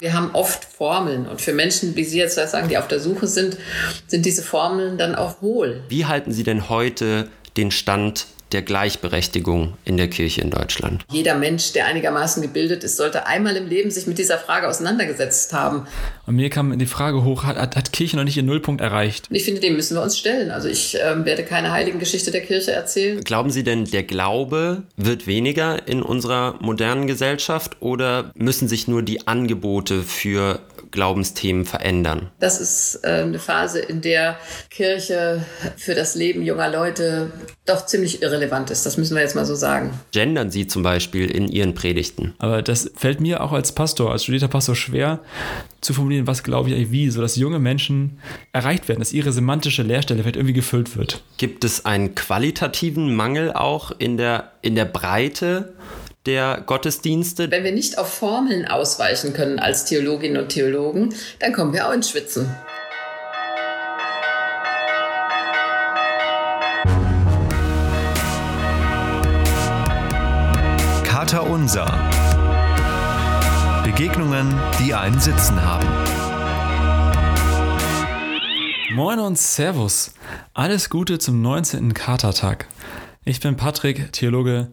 Wir haben oft Formeln und für Menschen, wie Sie jetzt sagen, die auf der Suche sind, sind diese Formeln dann auch hohl. Wie halten Sie denn heute den Stand der Gleichberechtigung in der Kirche in Deutschland? Jeder Mensch, der einigermaßen gebildet ist, sollte einmal im Leben sich mit dieser Frage auseinandergesetzt haben. Und mir kam die Frage hoch, hat, hat, hat Kirche noch nicht ihren Nullpunkt erreicht? Und ich finde, dem müssen wir uns stellen. Also ich ähm, werde keine heiligen Geschichte der Kirche erzählen. Glauben Sie denn, der Glaube wird weniger in unserer modernen Gesellschaft oder müssen sich nur die Angebote für Glaubensthemen verändern? Das ist äh, eine Phase, in der Kirche für das Leben junger Leute doch ziemlich irrelevant ist. Das müssen wir jetzt mal so sagen. Gendern Sie zum Beispiel in Ihren Predigten? Aber das fällt mir auch als Pastor, als studierter Pastor schwer zu formulieren, was glaube ich eigentlich wie, sodass junge Menschen erreicht werden, dass ihre semantische Leerstelle vielleicht irgendwie gefüllt wird. Gibt es einen qualitativen Mangel auch in der, in der Breite der Gottesdienste. Wenn wir nicht auf Formeln ausweichen können als Theologinnen und Theologen, dann kommen wir auch ins Schwitzen. Kater Unser. Begegnungen, die einen Sitzen haben. Moin und Servus. Alles Gute zum 19. Katertag. Ich bin Patrick, Theologe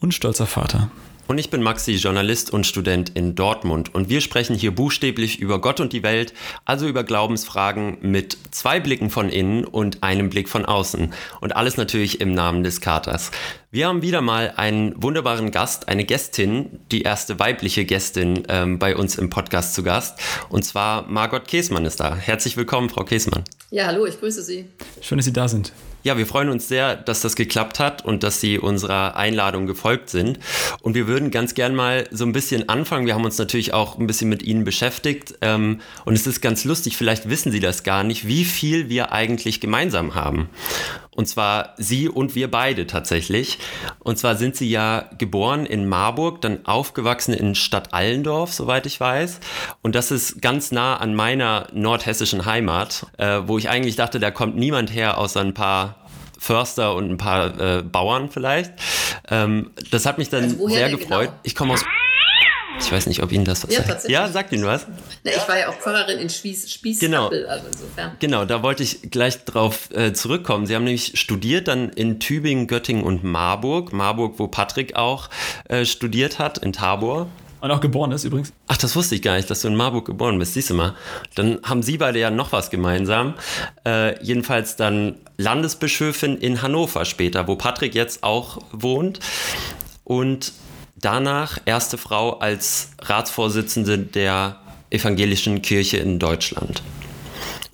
und stolzer Vater. Und ich bin Maxi, Journalist und Student in Dortmund. Und wir sprechen hier buchstäblich über Gott und die Welt, also über Glaubensfragen mit zwei Blicken von innen und einem Blick von außen. Und alles natürlich im Namen des Katers. Wir haben wieder mal einen wunderbaren Gast, eine Gästin, die erste weibliche Gästin ähm, bei uns im Podcast zu Gast. Und zwar Margot Käsmann ist da. Herzlich willkommen, Frau Käsmann. Ja, hallo, ich grüße Sie. Schön, dass Sie da sind. Ja, wir freuen uns sehr, dass das geklappt hat und dass Sie unserer Einladung gefolgt sind. Und wir würden ganz gern mal so ein bisschen anfangen. Wir haben uns natürlich auch ein bisschen mit Ihnen beschäftigt. Ähm, und es ist ganz lustig, vielleicht wissen Sie das gar nicht, wie viel wir eigentlich gemeinsam haben. Und zwar Sie und wir beide tatsächlich. Und zwar sind Sie ja geboren in Marburg, dann aufgewachsen in Stadt Allendorf, soweit ich weiß. Und das ist ganz nah an meiner nordhessischen Heimat, äh, wo ich eigentlich dachte, da kommt niemand her außer ein paar Förster und ein paar äh, Bauern vielleicht. Ähm, das hat mich dann also sehr gefreut. Genau? Ich komme aus ich weiß nicht, ob Ihnen das was ja, sagt. Ja, sagt Ihnen was? Na, ich war ja auch Pfarrerin in Spieß, Spieß genau. also insofern. Genau, da wollte ich gleich drauf äh, zurückkommen. Sie haben nämlich studiert dann in Tübingen, Göttingen und Marburg. Marburg, wo Patrick auch äh, studiert hat, in Tabor. Und auch geboren ist übrigens. Ach, das wusste ich gar nicht, dass du in Marburg geboren bist. Siehst du mal. Dann haben sie beide ja noch was gemeinsam. Äh, jedenfalls dann Landesbischöfin in Hannover später, wo Patrick jetzt auch wohnt. Und danach erste Frau als Ratsvorsitzende der evangelischen Kirche in Deutschland.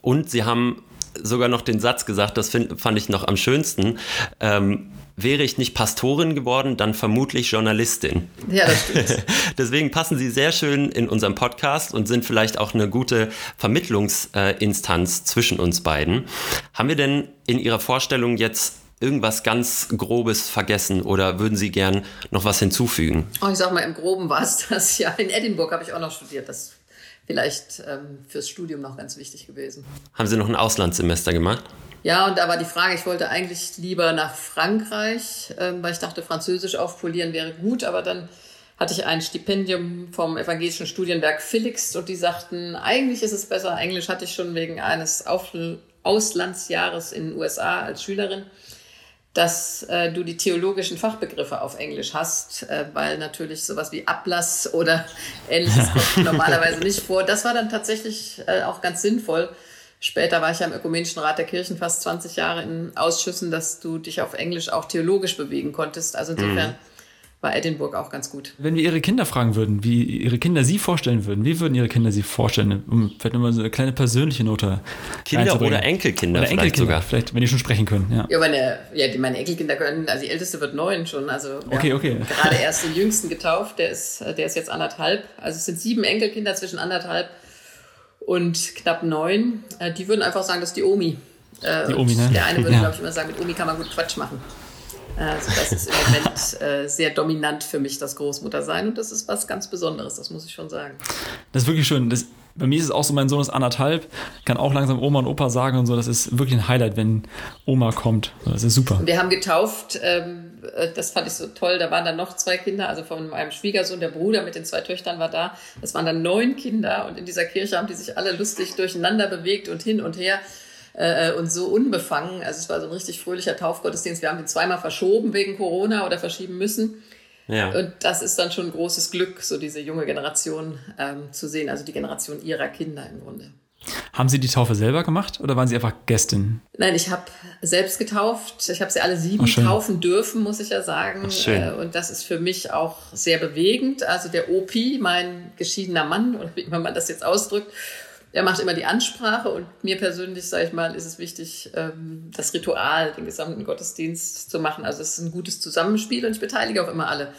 Und sie haben sogar noch den Satz gesagt, das find, fand ich noch am schönsten. Ähm, wäre ich nicht Pastorin geworden, dann vermutlich Journalistin. Ja, das stimmt. Deswegen passen Sie sehr schön in unserem Podcast und sind vielleicht auch eine gute Vermittlungsinstanz zwischen uns beiden. Haben wir denn in Ihrer Vorstellung jetzt irgendwas ganz Grobes vergessen oder würden Sie gern noch was hinzufügen? Oh, ich sag mal, im Groben war es das. Ja, in Edinburgh habe ich auch noch studiert. Das ist vielleicht ähm, fürs Studium noch ganz wichtig gewesen. Haben Sie noch ein Auslandssemester gemacht? Ja, und da war die Frage, ich wollte eigentlich lieber nach Frankreich, ähm, weil ich dachte, Französisch aufpolieren wäre gut, aber dann hatte ich ein Stipendium vom Evangelischen Studienwerk Felix und die sagten, eigentlich ist es besser, Englisch hatte ich schon wegen eines Auf Auslandsjahres in den USA als Schülerin dass äh, du die theologischen Fachbegriffe auf Englisch hast, äh, weil natürlich sowas wie Ablass oder ähnliches kommt normalerweise nicht vor. Das war dann tatsächlich äh, auch ganz sinnvoll. Später war ich ja im Ökumenischen Rat der Kirchen fast 20 Jahre in Ausschüssen, dass du dich auf Englisch auch theologisch bewegen konntest. Also insofern. Mhm war Edinburgh auch ganz gut. Wenn wir Ihre Kinder fragen würden, wie Ihre Kinder Sie vorstellen würden, wie würden Ihre Kinder Sie vorstellen? Um vielleicht nochmal so eine kleine persönliche Note. Kinder oder Enkelkinder oder Enkelkinder, sogar. Vielleicht, wenn die schon sprechen können. Ja, ja, meine, ja die, meine Enkelkinder können, also die älteste wird neun schon. Also okay, okay. gerade erst den jüngsten getauft, der ist, der ist jetzt anderthalb. Also es sind sieben Enkelkinder zwischen anderthalb und knapp neun. Äh, die würden einfach sagen, das ist die Omi. Äh, die Omi, ne? Der eine würde, ja. glaube ich, immer sagen, mit Omi kann man gut Quatsch machen. Also das ist im Moment äh, sehr dominant für mich, das Großmuttersein. Und das ist was ganz Besonderes, das muss ich schon sagen. Das ist wirklich schön. Das, Bei mir ist es auch so, mein Sohn ist anderthalb, kann auch langsam Oma und Opa sagen und so. Das ist wirklich ein Highlight, wenn Oma kommt. Das ist super. Wir haben getauft, ähm, äh, das fand ich so toll. Da waren dann noch zwei Kinder, also von meinem Schwiegersohn, der Bruder mit den zwei Töchtern war da. Das waren dann neun Kinder und in dieser Kirche haben die sich alle lustig durcheinander bewegt und hin und her äh, und so unbefangen. Also es war so ein richtig fröhlicher Taufgottesdienst. Wir haben den zweimal verschoben wegen Corona oder verschieben müssen. Ja. Und das ist dann schon ein großes Glück, so diese junge Generation ähm, zu sehen, also die Generation ihrer Kinder im Grunde. Haben Sie die Taufe selber gemacht oder waren Sie einfach Gästin? Nein, ich habe selbst getauft. Ich habe sie alle sieben oh, taufen dürfen, muss ich ja sagen. Oh. Und das ist für mich auch sehr bewegend. Also der Opi, mein geschiedener Mann, oder wie man das jetzt ausdrückt, der macht immer die Ansprache und mir persönlich, sage ich mal, ist es wichtig, ähm, das Ritual, den gesamten Gottesdienst zu machen. Also es ist ein gutes Zusammenspiel und ich beteilige auch immer alle.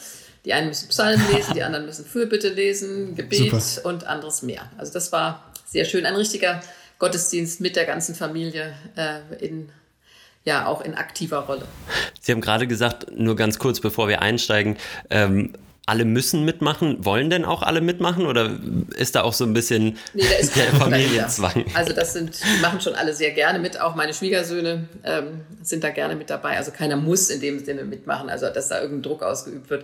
Die einen müssen Psalmen lesen, die anderen müssen Fürbitte lesen, Gebet Super. und anderes mehr. Also das war sehr schön. Ein richtiger Gottesdienst mit der ganzen Familie äh, in ja auch in aktiver Rolle. Sie haben gerade gesagt, nur ganz kurz bevor wir einsteigen, ähm, alle müssen mitmachen. Wollen denn auch alle mitmachen oder ist da auch so ein bisschen nee, da ist der Familienzwang? Also das sind, die machen schon alle sehr gerne mit. Auch meine Schwiegersöhne ähm, sind da gerne mit dabei. Also keiner muss in dem Sinne mitmachen, also dass da irgendein Druck ausgeübt wird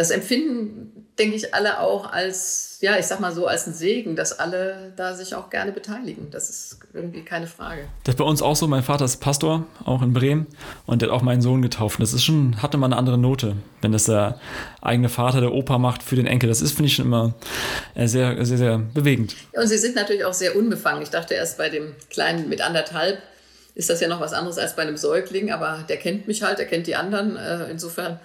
das empfinden, denke ich, alle auch als, ja, ich sag mal so, als ein Segen, dass alle da sich auch gerne beteiligen. Das ist irgendwie keine Frage. Das ist bei uns auch so. Mein Vater ist Pastor, auch in Bremen, und der hat auch meinen Sohn getauft. Das ist schon, hatte mal eine andere Note, wenn das der eigene Vater, der Opa macht für den Enkel. Das ist, finde ich, schon immer äh, sehr, sehr, sehr bewegend. Ja, und sie sind natürlich auch sehr unbefangen. Ich dachte erst bei dem Kleinen mit anderthalb, ist das ja noch was anderes als bei einem Säugling, aber der kennt mich halt, der kennt die anderen. Äh, insofern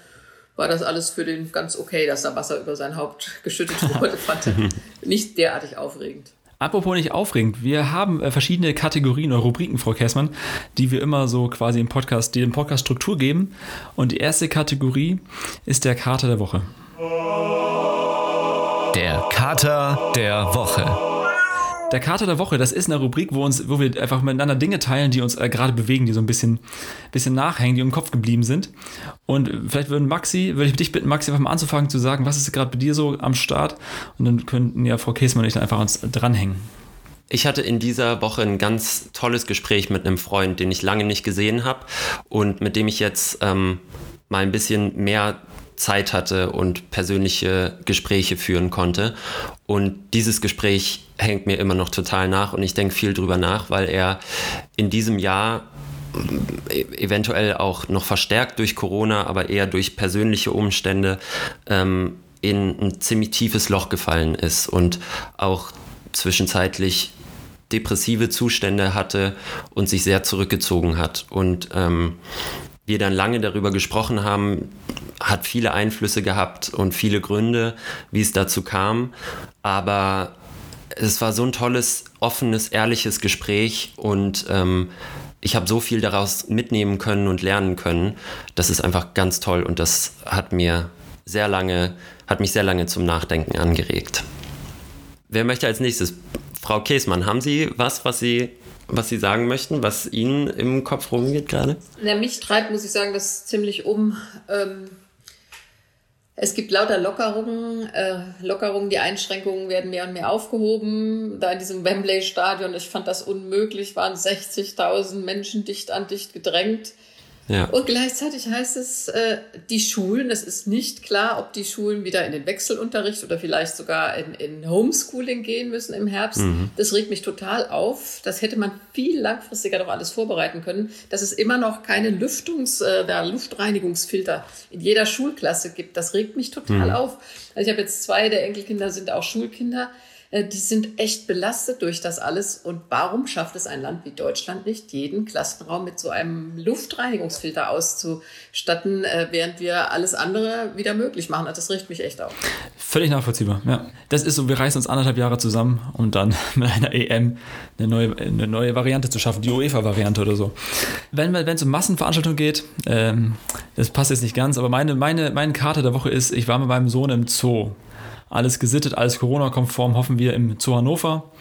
war das alles für den ganz okay, dass da Wasser über sein Haupt geschüttet wurde. Fand nicht derartig aufregend. Apropos nicht aufregend, wir haben äh, verschiedene Kategorien oder Rubriken, Frau Käßmann, die wir immer so quasi im Podcast, die dem Podcast Struktur geben. Und die erste Kategorie ist der Kater der Woche. Der Kater der Woche. Der Kater der Woche, das ist eine Rubrik, wo, uns, wo wir einfach miteinander Dinge teilen, die uns äh, gerade bewegen, die so ein bisschen, bisschen nachhängen, die im Kopf geblieben sind. Und vielleicht würden Maxi, würde ich dich bitten, Maxi einfach mal anzufangen zu sagen, was ist gerade bei dir so am Start? Und dann könnten ja Frau Käsmann und ich dann einfach uns dranhängen. Ich hatte in dieser Woche ein ganz tolles Gespräch mit einem Freund, den ich lange nicht gesehen habe und mit dem ich jetzt ähm, mal ein bisschen mehr Zeit hatte und persönliche Gespräche führen konnte. Und dieses Gespräch hängt mir immer noch total nach und ich denke viel drüber nach, weil er in diesem Jahr äh, eventuell auch noch verstärkt durch Corona, aber eher durch persönliche Umstände ähm, in ein ziemlich tiefes Loch gefallen ist und auch zwischenzeitlich depressive Zustände hatte und sich sehr zurückgezogen hat. Und ähm, wir dann lange darüber gesprochen haben, hat viele Einflüsse gehabt und viele Gründe, wie es dazu kam. Aber es war so ein tolles, offenes, ehrliches Gespräch und ähm, ich habe so viel daraus mitnehmen können und lernen können. Das ist einfach ganz toll und das hat mir sehr lange, hat mich sehr lange zum Nachdenken angeregt. Wer möchte als nächstes? Frau Käsmann, haben Sie was, was Sie was Sie sagen möchten, was Ihnen im Kopf rumgeht gerade? Na, mich treibt, muss ich sagen, das ziemlich um. Ähm, es gibt lauter Lockerungen, äh, Lockerungen, die Einschränkungen werden mehr und mehr aufgehoben. Da in diesem Wembley-Stadion, ich fand das unmöglich, waren 60.000 Menschen dicht an dicht gedrängt. Ja. Und gleichzeitig heißt es, äh, die Schulen, es ist nicht klar, ob die Schulen wieder in den Wechselunterricht oder vielleicht sogar in, in Homeschooling gehen müssen im Herbst. Mhm. Das regt mich total auf. Das hätte man viel langfristiger doch alles vorbereiten können, dass es immer noch keine Lüftungs-, äh, der Luftreinigungsfilter in jeder Schulklasse gibt. Das regt mich total mhm. auf. Also ich habe jetzt zwei der Enkelkinder sind auch Schulkinder. Äh, die sind echt belastet durch das alles. Und warum schafft es ein Land wie Deutschland nicht, jeden Klassenraum mit so einem Luftreinigungsfilter auszustatten, äh, während wir alles andere wieder möglich machen? Das riecht mich echt auf. Völlig nachvollziehbar, ja. Das ist so, wir reißen uns anderthalb Jahre zusammen, um dann mit einer EM eine neue, eine neue Variante zu schaffen, die UEFA-Variante oder so. Wenn es um Massenveranstaltungen geht, ähm, das passt jetzt nicht ganz, aber meine, meine, meine Karte der Woche ist, ich war mit meinem Sohn im Zoo alles gesittet, alles Corona-konform, hoffen wir im Zoo Hannover.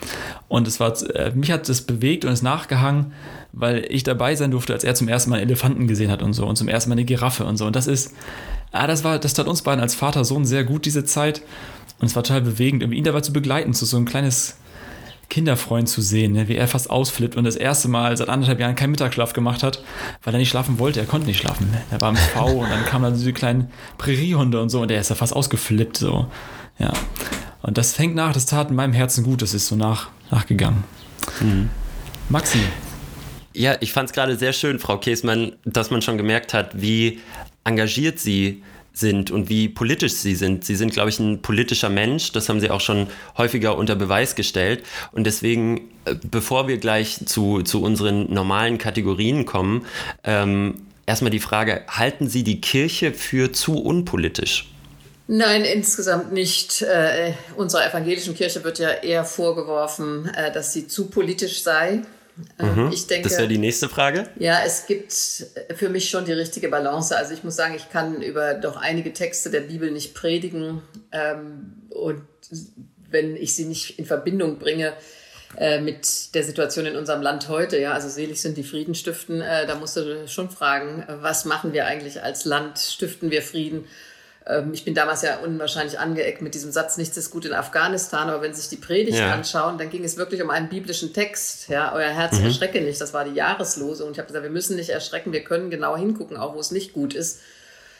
Und es war, äh, mich hat das bewegt und ist nachgehangen, weil ich dabei sein durfte, als er zum ersten Mal einen Elefanten gesehen hat und so und zum ersten Mal eine Giraffe und so. Und das ist, ah, das war, das tat uns beiden als Vater-Sohn sehr gut, diese Zeit. Und es war total bewegend, ihn dabei zu begleiten, zu so ein kleines, Kinderfreund zu sehen, ne? wie er fast ausflippt und das erste Mal seit anderthalb Jahren keinen Mittagsschlaf gemacht hat, weil er nicht schlafen wollte. Er konnte nicht schlafen. Ne? Er war im V und dann kamen da diese kleinen Präriehunde und so und der ist ja fast ausgeflippt. So. Ja. Und das fängt nach, das tat in meinem Herzen gut, das ist so nach, nachgegangen. Mhm. Maxi. Ja, ich fand es gerade sehr schön, Frau Käsmann, dass man schon gemerkt hat, wie engagiert Sie sind und wie politisch sie sind. Sie sind, glaube ich, ein politischer Mensch. Das haben sie auch schon häufiger unter Beweis gestellt. Und deswegen, äh, bevor wir gleich zu, zu unseren normalen Kategorien kommen, ähm, erstmal die Frage, halten Sie die Kirche für zu unpolitisch? Nein, insgesamt nicht. Äh, unserer evangelischen Kirche wird ja eher vorgeworfen, äh, dass sie zu politisch sei. Ähm, mhm. Ich denke, das wäre die nächste Frage. Ja, es gibt für mich schon die richtige Balance. Also ich muss sagen, ich kann über doch einige Texte der Bibel nicht predigen. Ähm, und wenn ich sie nicht in Verbindung bringe äh, mit der Situation in unserem Land heute, ja, also selig sind die Frieden stiften, äh, da musst du schon fragen, was machen wir eigentlich als Land? Stiften wir Frieden? Ähm, ich bin damals ja unwahrscheinlich angeeckt mit diesem Satz, nichts ist gut in Afghanistan, aber wenn Sie sich die Predigt ja. anschauen, dann ging es wirklich um einen biblischen Text. Ja, euer Herz mhm. erschrecke nicht, das war die Jahreslose. Und ich habe gesagt, wir müssen nicht erschrecken, wir können genau hingucken, auch wo es nicht gut ist.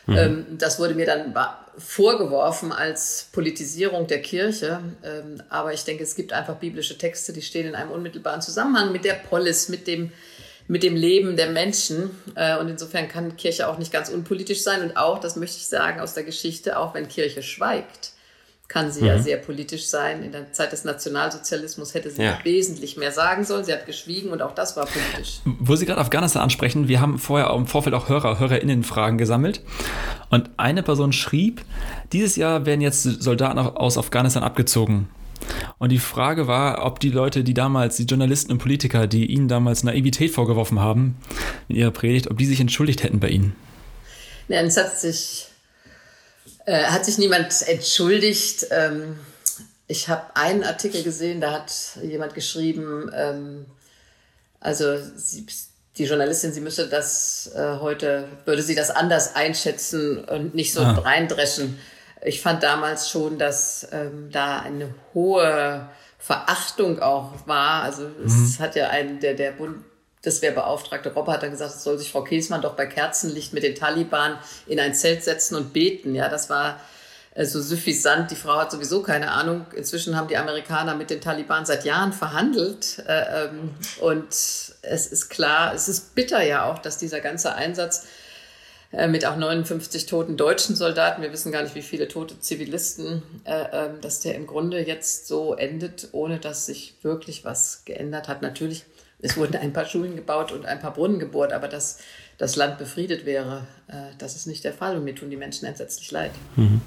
Mhm. Ähm, das wurde mir dann vorgeworfen als Politisierung der Kirche. Ähm, aber ich denke, es gibt einfach biblische Texte, die stehen in einem unmittelbaren Zusammenhang mit der Polis, mit dem mit dem Leben der Menschen. Äh, und insofern kann Kirche auch nicht ganz unpolitisch sein. Und auch, das möchte ich sagen aus der Geschichte, auch wenn Kirche schweigt, kann sie mhm. ja sehr politisch sein. In der Zeit des Nationalsozialismus hätte sie ja. wesentlich mehr sagen sollen. Sie hat geschwiegen und auch das war politisch. Wo Sie gerade Afghanistan ansprechen, wir haben vorher im Vorfeld auch Hörer, HörerInnen-Fragen gesammelt. Und eine Person schrieb, dieses Jahr werden jetzt Soldaten aus Afghanistan abgezogen. Und die Frage war, ob die Leute, die damals, die Journalisten und Politiker, die ihnen damals Naivität vorgeworfen haben in ihrer Predigt, ob die sich entschuldigt hätten bei ihnen. Ja, es hat sich, äh, hat sich niemand entschuldigt. Ähm, ich habe einen Artikel gesehen, da hat jemand geschrieben, ähm, also sie, die Journalistin, sie müsste das äh, heute, würde sie das anders einschätzen und nicht so ah. reindreschen ich fand damals schon, dass ähm, da eine hohe Verachtung auch war. Also es mhm. hat ja ein, der, der Bundeswehrbeauftragte Robber hat dann gesagt, es soll sich Frau Käsmann doch bei Kerzenlicht mit den Taliban in ein Zelt setzen und beten. Ja, das war äh, so suffisant. Die Frau hat sowieso keine Ahnung. Inzwischen haben die Amerikaner mit den Taliban seit Jahren verhandelt. Äh, ähm, und es ist klar, es ist bitter ja auch, dass dieser ganze Einsatz mit auch 59 toten deutschen Soldaten, wir wissen gar nicht, wie viele tote Zivilisten, äh, ähm, dass der im Grunde jetzt so endet, ohne dass sich wirklich was geändert hat. Natürlich, es wurden ein paar Schulen gebaut und ein paar Brunnen gebohrt, aber dass das Land befriedet wäre, äh, das ist nicht der Fall und mir tun die Menschen entsetzlich leid. Mhm.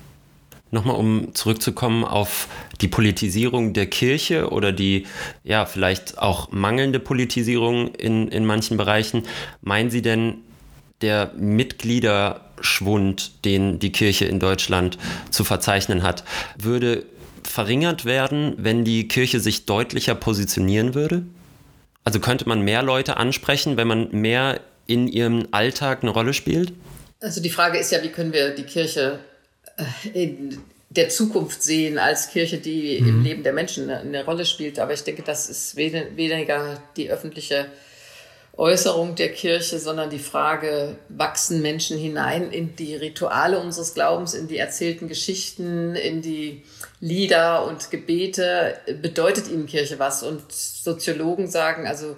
Nochmal, um zurückzukommen auf die Politisierung der Kirche oder die, ja, vielleicht auch mangelnde Politisierung in, in manchen Bereichen. Meinen Sie denn, der Mitgliederschwund, den die Kirche in Deutschland zu verzeichnen hat, würde verringert werden, wenn die Kirche sich deutlicher positionieren würde? Also könnte man mehr Leute ansprechen, wenn man mehr in ihrem Alltag eine Rolle spielt? Also die Frage ist ja, wie können wir die Kirche äh, in der Zukunft sehen als Kirche, die mhm. im Leben der Menschen eine, Rolle spielt. Aber ich denke, das ist weniger die öffentliche Äußerung der Kirche, sondern die Frage, wachsen Menschen hinein in die Rituale unseres Glaubens, in die erzählten Geschichten, in die Lieder und Gebete, bedeutet ihnen Kirche was? Und Soziologen sagen, also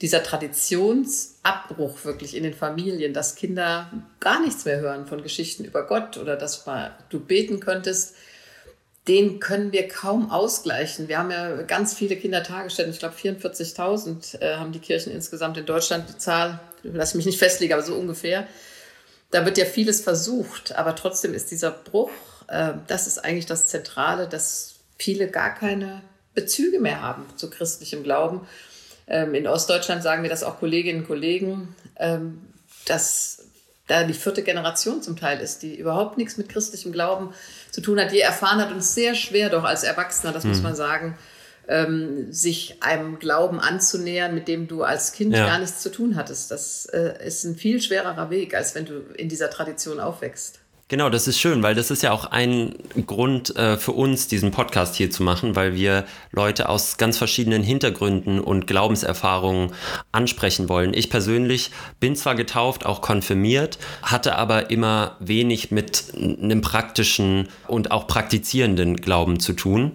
dieser Traditionsabbruch wirklich in den Familien, dass Kinder gar nichts mehr hören von Geschichten über Gott oder dass du beten könntest, den können wir kaum ausgleichen. Wir haben ja ganz viele Kindertagesstätten, ich glaube 44.000 äh, haben die Kirchen insgesamt in Deutschland, die Zahl, lass mich nicht festlegen, aber so ungefähr. Da wird ja vieles versucht, aber trotzdem ist dieser Bruch, äh, das ist eigentlich das Zentrale, dass viele gar keine Bezüge mehr haben zu christlichem Glauben. Ähm, in Ostdeutschland sagen mir das auch Kolleginnen und Kollegen, ähm, dass da die vierte Generation zum Teil ist, die überhaupt nichts mit christlichem Glauben zu tun hat, je erfahren hat und sehr schwer doch als Erwachsener, das mhm. muss man sagen, ähm, sich einem Glauben anzunähern, mit dem du als Kind ja. gar nichts zu tun hattest. Das äh, ist ein viel schwererer Weg, als wenn du in dieser Tradition aufwächst. Genau, das ist schön, weil das ist ja auch ein Grund äh, für uns, diesen Podcast hier zu machen, weil wir Leute aus ganz verschiedenen Hintergründen und Glaubenserfahrungen ansprechen wollen. Ich persönlich bin zwar getauft, auch konfirmiert, hatte aber immer wenig mit einem praktischen und auch praktizierenden Glauben zu tun,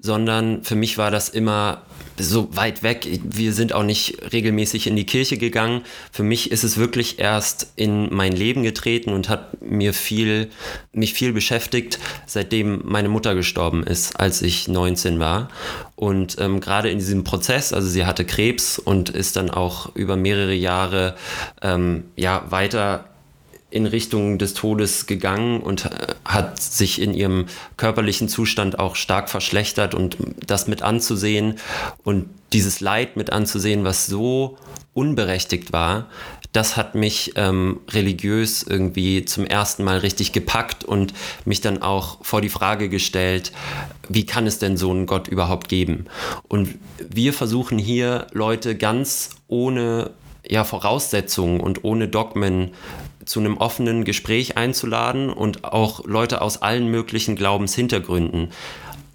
sondern für mich war das immer so weit weg. Wir sind auch nicht regelmäßig in die Kirche gegangen. Für mich ist es wirklich erst in mein Leben getreten und hat mir viel, mich viel beschäftigt, seitdem meine Mutter gestorben ist, als ich 19 war. Und ähm, gerade in diesem Prozess, also sie hatte Krebs und ist dann auch über mehrere Jahre ähm, ja, weiter in Richtung des Todes gegangen und äh, hat sich in ihrem körperlichen Zustand auch stark verschlechtert und das mit anzusehen und dieses Leid mit anzusehen, was so unberechtigt war, das hat mich ähm, religiös irgendwie zum ersten Mal richtig gepackt und mich dann auch vor die Frage gestellt, wie kann es denn so einen Gott überhaupt geben? Und wir versuchen hier Leute ganz ohne ja, Voraussetzungen und ohne Dogmen zu einem offenen Gespräch einzuladen und auch Leute aus allen möglichen Glaubenshintergründen.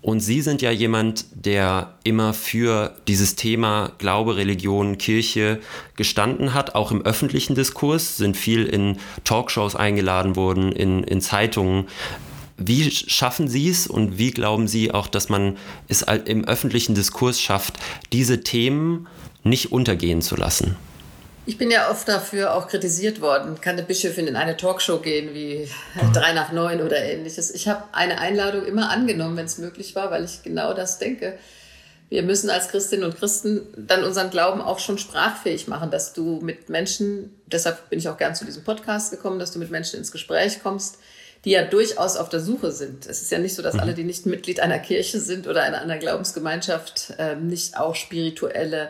Und Sie sind ja jemand, der immer für dieses Thema Glaube, Religion, Kirche gestanden hat, auch im öffentlichen Diskurs, sind viel in Talkshows eingeladen worden, in, in Zeitungen. Wie schaffen Sie es und wie glauben Sie auch, dass man es im öffentlichen Diskurs schafft, diese Themen nicht untergehen zu lassen? Ich bin ja oft dafür auch kritisiert worden, kann eine Bischöfin in eine Talkshow gehen wie drei nach neun oder ähnliches. Ich habe eine Einladung immer angenommen, wenn es möglich war, weil ich genau das denke. Wir müssen als Christinnen und Christen dann unseren Glauben auch schon sprachfähig machen, dass du mit Menschen, deshalb bin ich auch gern zu diesem Podcast gekommen, dass du mit Menschen ins Gespräch kommst, die ja durchaus auf der Suche sind. Es ist ja nicht so, dass mhm. alle, die nicht Mitglied einer Kirche sind oder einer, einer Glaubensgemeinschaft, äh, nicht auch spirituelle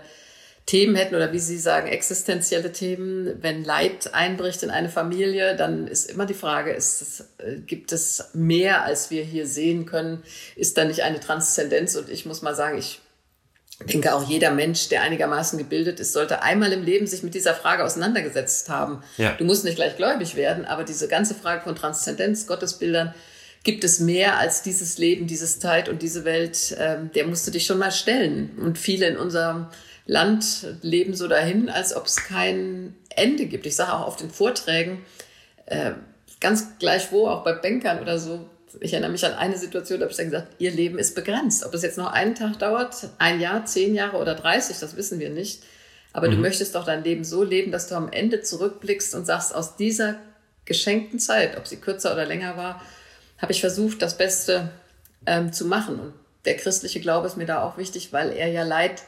Themen hätten oder wie Sie sagen, existenzielle Themen. Wenn Leid einbricht in eine Familie, dann ist immer die Frage, ist äh, gibt es mehr, als wir hier sehen können? Ist da nicht eine Transzendenz? Und ich muss mal sagen, ich denke auch jeder Mensch, der einigermaßen gebildet ist, sollte einmal im Leben sich mit dieser Frage auseinandergesetzt haben. Ja. Du musst nicht gleich gläubig werden, aber diese ganze Frage von Transzendenz, Gottesbildern, gibt es mehr als dieses Leben, diese Zeit und diese Welt, ähm, der musst du dich schon mal stellen. Und viele in unserem Land leben so dahin, als ob es kein Ende gibt. Ich sage auch auf den Vorträgen, äh, ganz gleich wo, auch bei Bankern oder so, ich erinnere mich an eine Situation, da habe ich dann gesagt, ihr Leben ist begrenzt. Ob es jetzt noch einen Tag dauert, ein Jahr, zehn Jahre oder 30, das wissen wir nicht. Aber mhm. du möchtest doch dein Leben so leben, dass du am Ende zurückblickst und sagst, aus dieser geschenkten Zeit, ob sie kürzer oder länger war, habe ich versucht, das Beste ähm, zu machen. Und der christliche Glaube ist mir da auch wichtig, weil er ja Leid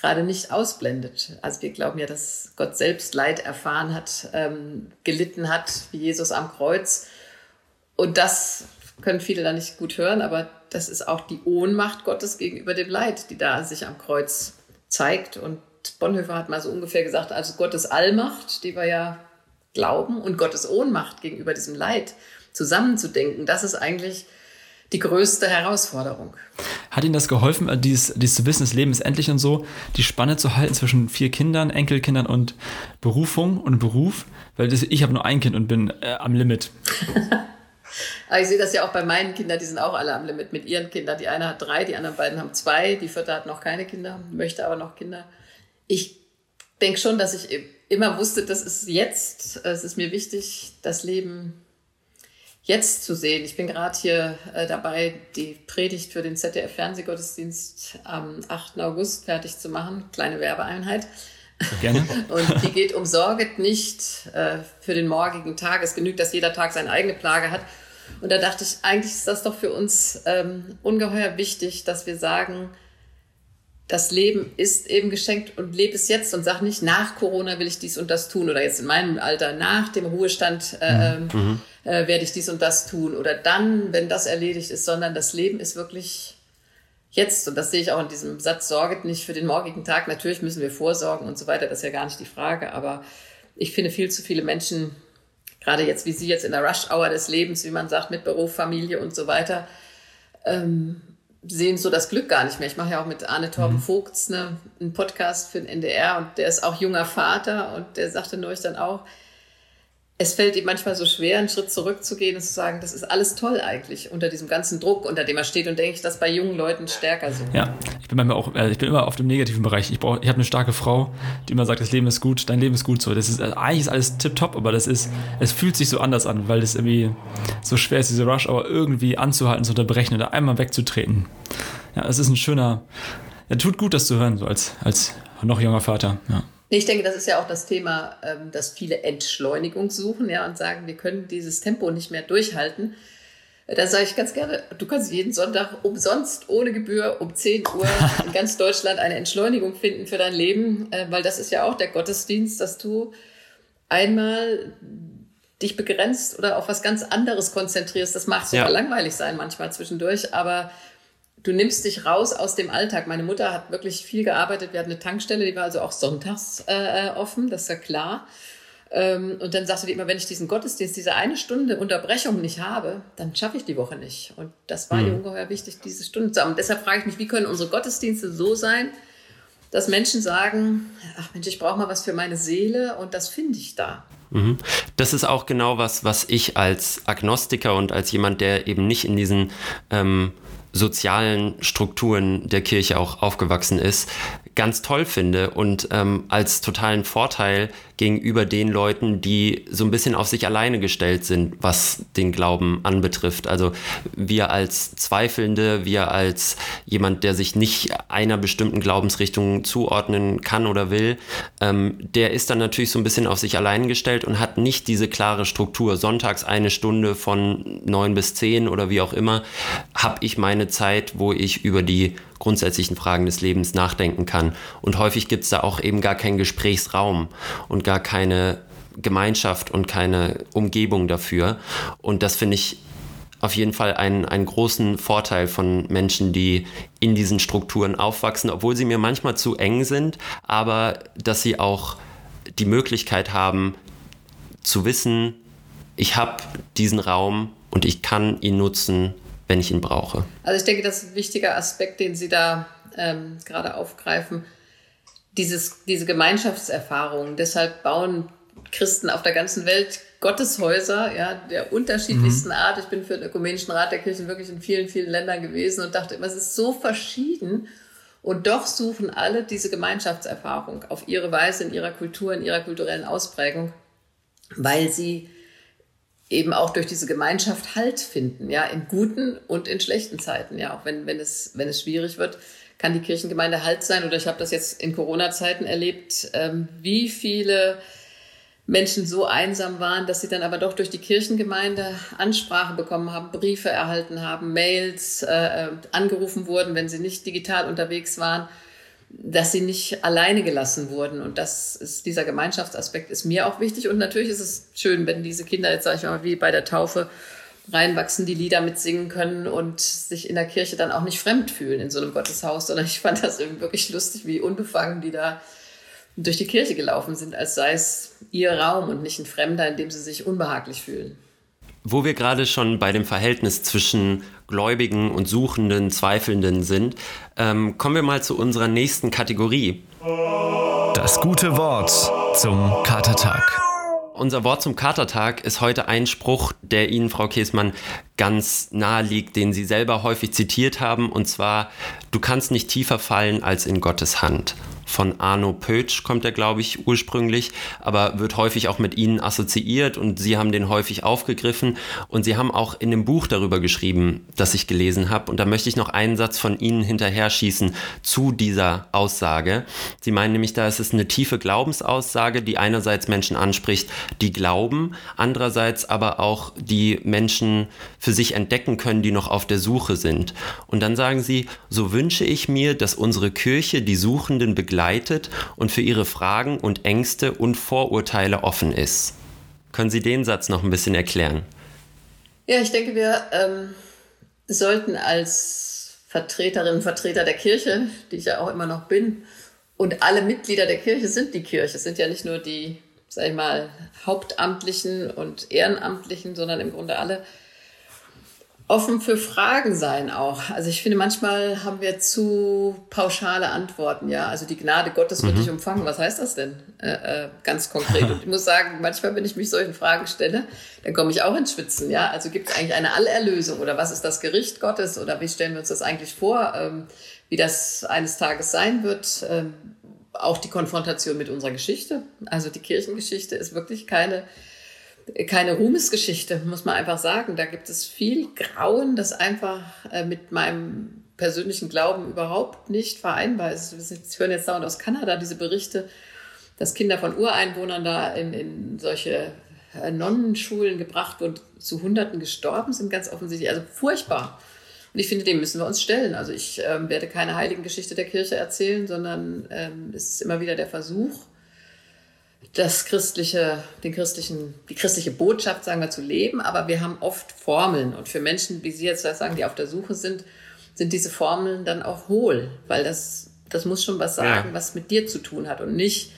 gerade nicht ausblendet. Also wir glauben ja, dass Gott selbst Leid erfahren hat, ähm, gelitten hat, wie Jesus am Kreuz. Und das können viele da nicht gut hören, aber das ist auch die Ohnmacht Gottes gegenüber dem Leid, die da sich am Kreuz zeigt. Und Bonhoeffer hat mal so ungefähr gesagt, also Gottes Allmacht, die wir ja glauben, und Gottes Ohnmacht gegenüber diesem Leid zusammenzudenken, das ist eigentlich die größte Herausforderung. Hat Ihnen das geholfen, äh, dieses, dieses zu wissen, das Leben ist endlich und so, die Spanne zu halten zwischen vier Kindern, Enkelkindern und Berufung und Beruf? Weil das, ich habe nur ein Kind und bin äh, am Limit. Aber ich sehe das ja auch bei meinen Kindern, die sind auch alle am Limit mit ihren Kindern. Die eine hat drei, die anderen beiden haben zwei, die vierte hat noch keine Kinder, möchte aber noch Kinder. Ich denke schon, dass ich immer wusste, das ist jetzt, es ist mir wichtig, das Leben jetzt zu sehen. Ich bin gerade hier äh, dabei, die Predigt für den ZDF-Fernsehgottesdienst am 8. August fertig zu machen. Kleine Werbeeinheit. Gerne. Und die geht um Sorget nicht äh, für den morgigen Tag. Es genügt, dass jeder Tag seine eigene Plage hat. Und da dachte ich, eigentlich ist das doch für uns ähm, ungeheuer wichtig, dass wir sagen, das Leben ist eben geschenkt und lebe es jetzt und sag nicht, nach Corona will ich dies und das tun oder jetzt in meinem Alter, nach dem Ruhestand äh, mhm. Ähm, äh, werde ich dies und das tun oder dann, wenn das erledigt ist, sondern das Leben ist wirklich jetzt und das sehe ich auch in diesem Satz, sorget nicht für den morgigen Tag. Natürlich müssen wir vorsorgen und so weiter, das ist ja gar nicht die Frage, aber ich finde viel zu viele Menschen, gerade jetzt wie Sie jetzt in der Rush-Hour des Lebens, wie man sagt, mit Beruf, Familie und so weiter, ähm, sehen so das Glück gar nicht mehr. Ich mache ja auch mit Arne Torben mhm. Vogts ne, einen Podcast für den NDR und der ist auch junger Vater und der sagte neulich dann auch, es fällt ihm manchmal so schwer, einen Schritt zurückzugehen und zu sagen, das ist alles toll eigentlich unter diesem ganzen Druck, unter dem er steht. Und denke ich, das bei jungen Leuten stärker so. Ja, ich bin manchmal auch, also ich bin immer auf dem negativen Bereich. Ich, ich habe eine starke Frau, die immer sagt, das Leben ist gut, dein Leben ist gut. So, das ist also eigentlich ist alles tipptopp, aber das ist, es fühlt sich so anders an, weil es irgendwie so schwer ist, diese Rush, aber irgendwie anzuhalten, zu unterbrechen oder einmal wegzutreten. Ja, es ist ein schöner, ja, tut gut, das zu hören, so als, als noch junger Vater. Ja. Ich denke, das ist ja auch das Thema, ähm, dass viele Entschleunigung suchen ja, und sagen, wir können dieses Tempo nicht mehr durchhalten. Da sage ich ganz gerne, du kannst jeden Sonntag umsonst, ohne Gebühr, um 10 Uhr in ganz Deutschland eine Entschleunigung finden für dein Leben, äh, weil das ist ja auch der Gottesdienst, dass du einmal dich begrenzt oder auf was ganz anderes konzentrierst. Das mag sogar ja. langweilig sein manchmal zwischendurch, aber du nimmst dich raus aus dem Alltag. Meine Mutter hat wirklich viel gearbeitet. Wir hatten eine Tankstelle, die war also auch sonntags äh, offen, das ist ja klar. Ähm, und dann sagte die immer, wenn ich diesen Gottesdienst, diese eine Stunde Unterbrechung nicht habe, dann schaffe ich die Woche nicht. Und das war mhm. ihr ungeheuer wichtig, diese Stunde zu haben. Und deshalb frage ich mich, wie können unsere Gottesdienste so sein, dass Menschen sagen, ach Mensch, ich brauche mal was für meine Seele und das finde ich da. Mhm. Das ist auch genau was, was ich als Agnostiker und als jemand, der eben nicht in diesen ähm, sozialen Strukturen der Kirche auch aufgewachsen ist, ganz toll finde und ähm, als totalen Vorteil gegenüber den Leuten, die so ein bisschen auf sich alleine gestellt sind, was den Glauben anbetrifft. Also wir als Zweifelnde, wir als jemand, der sich nicht einer bestimmten Glaubensrichtung zuordnen kann oder will, ähm, der ist dann natürlich so ein bisschen auf sich allein gestellt und hat nicht diese klare Struktur. Sonntags eine Stunde von neun bis zehn oder wie auch immer, habe ich meine Zeit, wo ich über die grundsätzlichen Fragen des Lebens nachdenken kann. Und häufig gibt es da auch eben gar keinen Gesprächsraum und gar keine Gemeinschaft und keine Umgebung dafür. Und das finde ich auf jeden Fall einen, einen großen Vorteil von Menschen, die in diesen Strukturen aufwachsen, obwohl sie mir manchmal zu eng sind, aber dass sie auch die Möglichkeit haben zu wissen, ich habe diesen Raum und ich kann ihn nutzen wenn ich ihn brauche. Also ich denke, das ist ein wichtiger Aspekt, den Sie da ähm, gerade aufgreifen. Dieses, diese Gemeinschaftserfahrung. Deshalb bauen Christen auf der ganzen Welt Gotteshäuser, ja, der unterschiedlichsten mhm. Art. Ich bin für den Ökumenischen Rat der Kirchen wirklich in vielen, vielen Ländern gewesen und dachte immer, es ist so verschieden. Und doch suchen alle diese Gemeinschaftserfahrung auf ihre Weise, in ihrer Kultur, in ihrer kulturellen Ausprägung, weil sie eben auch durch diese Gemeinschaft Halt finden, ja, in guten und in schlechten Zeiten, ja, auch wenn, wenn, es, wenn es schwierig wird, kann die Kirchengemeinde Halt sein. Oder ich habe das jetzt in Corona-Zeiten erlebt, ähm, wie viele Menschen so einsam waren, dass sie dann aber doch durch die Kirchengemeinde Ansprache bekommen haben, Briefe erhalten haben, Mails, äh, äh angerufen wurden, wenn sie nicht digital unterwegs waren dass sie nicht alleine gelassen wurden. Und das ist, dieser Gemeinschaftsaspekt ist mir auch wichtig. Und natürlich ist es schön, wenn diese Kinder jetzt, sage ich mal, wie bei der Taufe reinwachsen, die Lieder mitsingen können und sich in der Kirche dann auch nicht fremd fühlen in so einem Gotteshaus, sondern ich fand das irgendwie wirklich lustig, wie unbefangen die da durch die Kirche gelaufen sind, als sei es ihr Raum und nicht ein Fremder, in dem sie sich unbehaglich fühlen. Wo wir gerade schon bei dem Verhältnis zwischen Gläubigen und Suchenden, Zweifelnden sind, ähm, kommen wir mal zu unserer nächsten Kategorie. Das gute Wort zum Katertag. Unser Wort zum Katertag ist heute ein Spruch, der Ihnen, Frau Käsmann, ganz nahe liegt, den Sie selber häufig zitiert haben, und zwar, du kannst nicht tiefer fallen als in Gottes Hand von Arno Pötsch kommt er, glaube ich, ursprünglich, aber wird häufig auch mit ihnen assoziiert und sie haben den häufig aufgegriffen und sie haben auch in dem Buch darüber geschrieben, das ich gelesen habe und da möchte ich noch einen Satz von ihnen hinterher schießen zu dieser Aussage. Sie meinen nämlich, da ist es eine tiefe Glaubensaussage, die einerseits Menschen anspricht, die glauben, andererseits aber auch die Menschen für sich entdecken können, die noch auf der Suche sind. Und dann sagen sie, so wünsche ich mir, dass unsere Kirche die Suchenden begleitet begleitet und für ihre Fragen und Ängste und Vorurteile offen ist. Können Sie den Satz noch ein bisschen erklären? Ja, ich denke, wir ähm, sollten als Vertreterinnen und Vertreter der Kirche, die ich ja auch immer noch bin, und alle Mitglieder der Kirche sind die Kirche, es sind ja nicht nur die, sag ich mal, Hauptamtlichen und Ehrenamtlichen, sondern im Grunde alle offen für Fragen sein auch. Also ich finde, manchmal haben wir zu pauschale Antworten, ja. Also die Gnade Gottes wird mhm. dich umfangen. Was heißt das denn? Äh, äh, ganz konkret. Und ich muss sagen, manchmal, wenn ich mich solchen Fragen stelle, dann komme ich auch ins Schwitzen, ja. Also gibt es eigentlich eine Allerlösung oder was ist das Gericht Gottes oder wie stellen wir uns das eigentlich vor, ähm, wie das eines Tages sein wird? Ähm, auch die Konfrontation mit unserer Geschichte. Also die Kirchengeschichte ist wirklich keine keine Ruhmesgeschichte, muss man einfach sagen. Da gibt es viel Grauen, das einfach äh, mit meinem persönlichen Glauben überhaupt nicht vereinbar ist. Wir hören jetzt dauernd aus Kanada diese Berichte, dass Kinder von Ureinwohnern da in, in solche äh, Nonnenschulen gebracht und zu Hunderten gestorben sind, ganz offensichtlich. Also furchtbar. Und ich finde, dem müssen wir uns stellen. Also ich ähm, werde keine Heiligengeschichte der Kirche erzählen, sondern ähm, es ist immer wieder der Versuch, das christliche, den christlichen, die christliche Botschaft, sagen wir, zu leben. Aber wir haben oft Formeln. Und für Menschen, wie Sie jetzt sagen, die auf der Suche sind, sind diese Formeln dann auch hohl, weil das, das muss schon was sagen, ja. was mit dir zu tun hat und nicht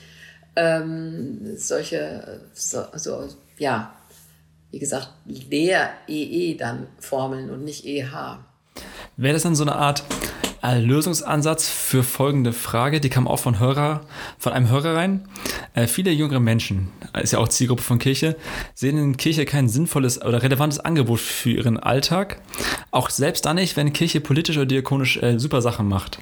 ähm, solche, so, so, ja, wie gesagt, leer-EE dann Formeln und nicht EH. Wäre das dann so eine Art Lösungsansatz für folgende Frage, die kam auch von Hörer, von einem Hörer rein. Äh, viele jüngere Menschen, ist ja auch Zielgruppe von Kirche, sehen in Kirche kein sinnvolles oder relevantes Angebot für ihren Alltag. Auch selbst dann nicht, wenn Kirche politisch oder diakonisch äh, super Sachen macht.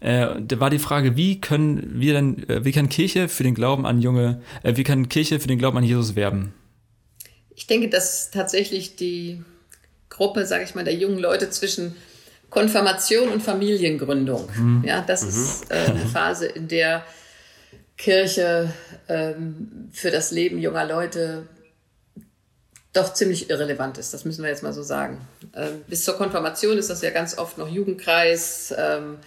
Äh, da war die Frage, wie können wir denn, äh, wie kann Kirche für den Glauben an junge, äh, wie kann Kirche für den Glauben an Jesus werben? Ich denke, dass tatsächlich die Gruppe, sage ich mal, der jungen Leute zwischen Konfirmation und Familiengründung. Mhm. Ja, das mhm. ist äh, eine Phase, in der Kirche ähm, für das Leben junger Leute doch ziemlich irrelevant ist. Das müssen wir jetzt mal so sagen. Ähm, bis zur Konfirmation ist das ja ganz oft noch Jugendkreis. Ähm,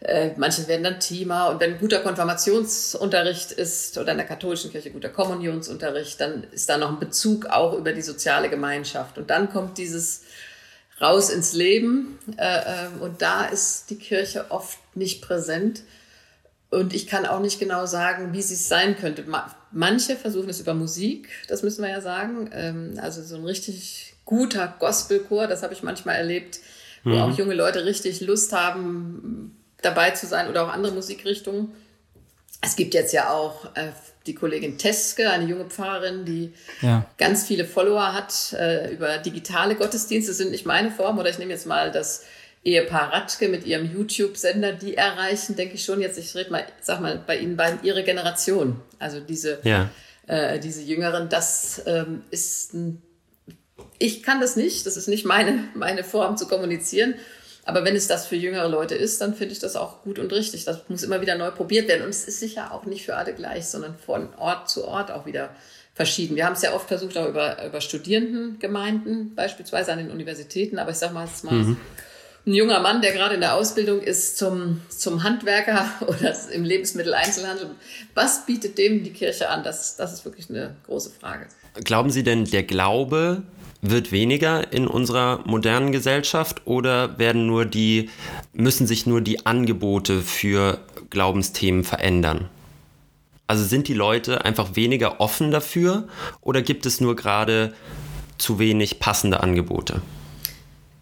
äh, manche werden dann Thema. Und wenn guter Konfirmationsunterricht ist oder in der katholischen Kirche guter Kommunionsunterricht, dann ist da noch ein Bezug auch über die soziale Gemeinschaft. Und dann kommt dieses raus ins Leben. Äh, äh, und da ist die Kirche oft nicht präsent. Und ich kann auch nicht genau sagen, wie sie es sein könnte. Manche versuchen es über Musik, das müssen wir ja sagen. Ähm, also so ein richtig guter Gospelchor, das habe ich manchmal erlebt, wo mhm. auch junge Leute richtig Lust haben, dabei zu sein oder auch andere Musikrichtungen. Es gibt jetzt ja auch äh, die Kollegin Teske, eine junge Pfarrerin, die ja. ganz viele Follower hat äh, über digitale Gottesdienste, sind nicht meine Form. Oder ich nehme jetzt mal das Ehepaar Ratke mit ihrem YouTube-Sender, die erreichen, denke ich schon, jetzt, ich rede mal, sag mal, bei Ihnen beiden ihre Generation. Also diese, ja. äh, diese Jüngeren, das ähm, ist ein, ich kann das nicht, das ist nicht meine, meine Form zu kommunizieren. Aber wenn es das für jüngere Leute ist, dann finde ich das auch gut und richtig. Das muss immer wieder neu probiert werden. Und es ist sicher auch nicht für alle gleich, sondern von Ort zu Ort auch wieder verschieden. Wir haben es ja oft versucht, auch über, über Studierendengemeinden, beispielsweise an den Universitäten. Aber ich sage mal, es mal mhm. ein junger Mann, der gerade in der Ausbildung ist zum, zum Handwerker oder im Lebensmitteleinzelhandel. Was bietet dem die Kirche an? Das, das ist wirklich eine große Frage. Glauben Sie denn, der Glaube wird weniger in unserer modernen Gesellschaft oder werden nur die, müssen sich nur die Angebote für Glaubensthemen verändern? Also sind die Leute einfach weniger offen dafür oder gibt es nur gerade zu wenig passende Angebote?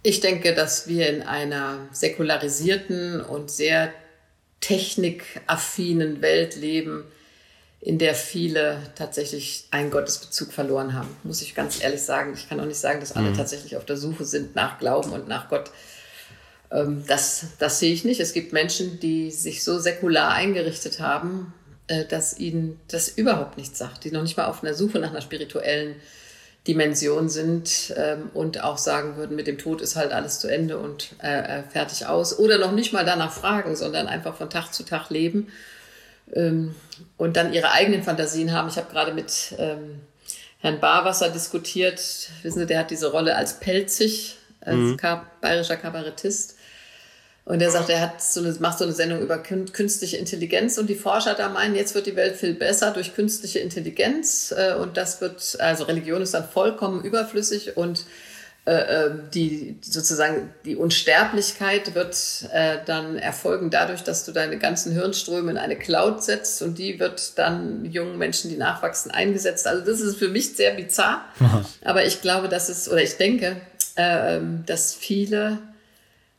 Ich denke, dass wir in einer säkularisierten und sehr technikaffinen Welt leben, in der viele tatsächlich einen Gottesbezug verloren haben, muss ich ganz ehrlich sagen. Ich kann auch nicht sagen, dass alle mhm. tatsächlich auf der Suche sind nach Glauben und nach Gott. Ähm, das, das sehe ich nicht. Es gibt Menschen, die sich so säkular eingerichtet haben, äh, dass ihnen das überhaupt nichts sagt, die noch nicht mal auf einer Suche nach einer spirituellen Dimension sind ähm, und auch sagen würden, mit dem Tod ist halt alles zu Ende und äh, äh fertig aus. Oder noch nicht mal danach fragen, sondern einfach von Tag zu Tag leben ähm, und dann ihre eigenen Fantasien haben. Ich habe gerade mit ähm, Herrn Barwasser diskutiert. Wissen Sie, der hat diese Rolle als Pelzig, als mhm. bayerischer Kabarettist. Und er sagt, er hat so eine, macht so eine Sendung über künstliche Intelligenz und die Forscher da meinen, jetzt wird die Welt viel besser durch künstliche Intelligenz äh, und das wird, also Religion ist dann vollkommen überflüssig und äh, ähm, die sozusagen die Unsterblichkeit wird äh, dann erfolgen dadurch, dass du deine ganzen Hirnströme in eine Cloud setzt und die wird dann jungen Menschen, die nachwachsen, eingesetzt. Also das ist für mich sehr bizarr, Aha. aber ich glaube, dass es oder ich denke, äh, dass viele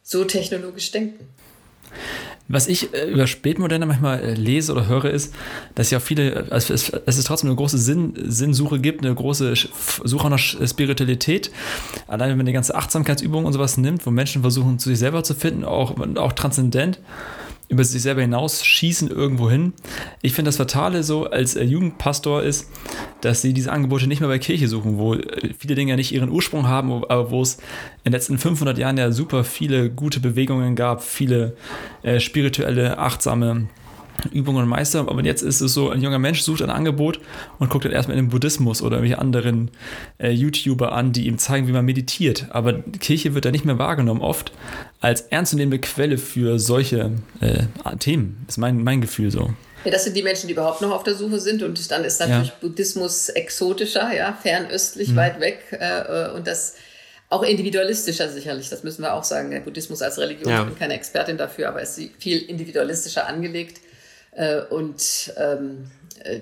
so technologisch denken. Was ich äh, über Spätmoderne manchmal äh, lese oder höre, ist, dass ja viele, also es, es ist trotzdem eine große Sinn, Sinnsuche gibt, eine große Suche nach Spiritualität. Allein wenn man die ganze Achtsamkeitsübung und sowas nimmt, wo Menschen versuchen, zu sich selber zu finden, auch, auch transzendent über sich selber hinaus schießen irgendwo hin. Ich finde das Fatale so als äh, Jugendpastor ist, dass sie diese Angebote nicht mehr bei Kirche suchen, wo äh, viele Dinge nicht ihren Ursprung haben, aber wo es in den letzten 500 Jahren ja super viele gute Bewegungen gab, viele äh, spirituelle, achtsame Übungen und Meister. Aber jetzt ist es so, ein junger Mensch sucht ein Angebot und guckt dann erstmal in den Buddhismus oder irgendwelche anderen äh, YouTuber an, die ihm zeigen, wie man meditiert. Aber die Kirche wird da nicht mehr wahrgenommen, oft als ernstzunehmende Quelle für solche äh, Themen. Das ist mein, mein Gefühl so. Ja, das sind die Menschen, die überhaupt noch auf der Suche sind. Und dann ist natürlich ja. Buddhismus exotischer, ja, fernöstlich, mhm. weit weg. Äh, und das auch individualistischer sicherlich, das müssen wir auch sagen. Der Buddhismus als Religion, ja. ich bin keine Expertin dafür, aber ist viel individualistischer angelegt. Äh, und ähm, äh,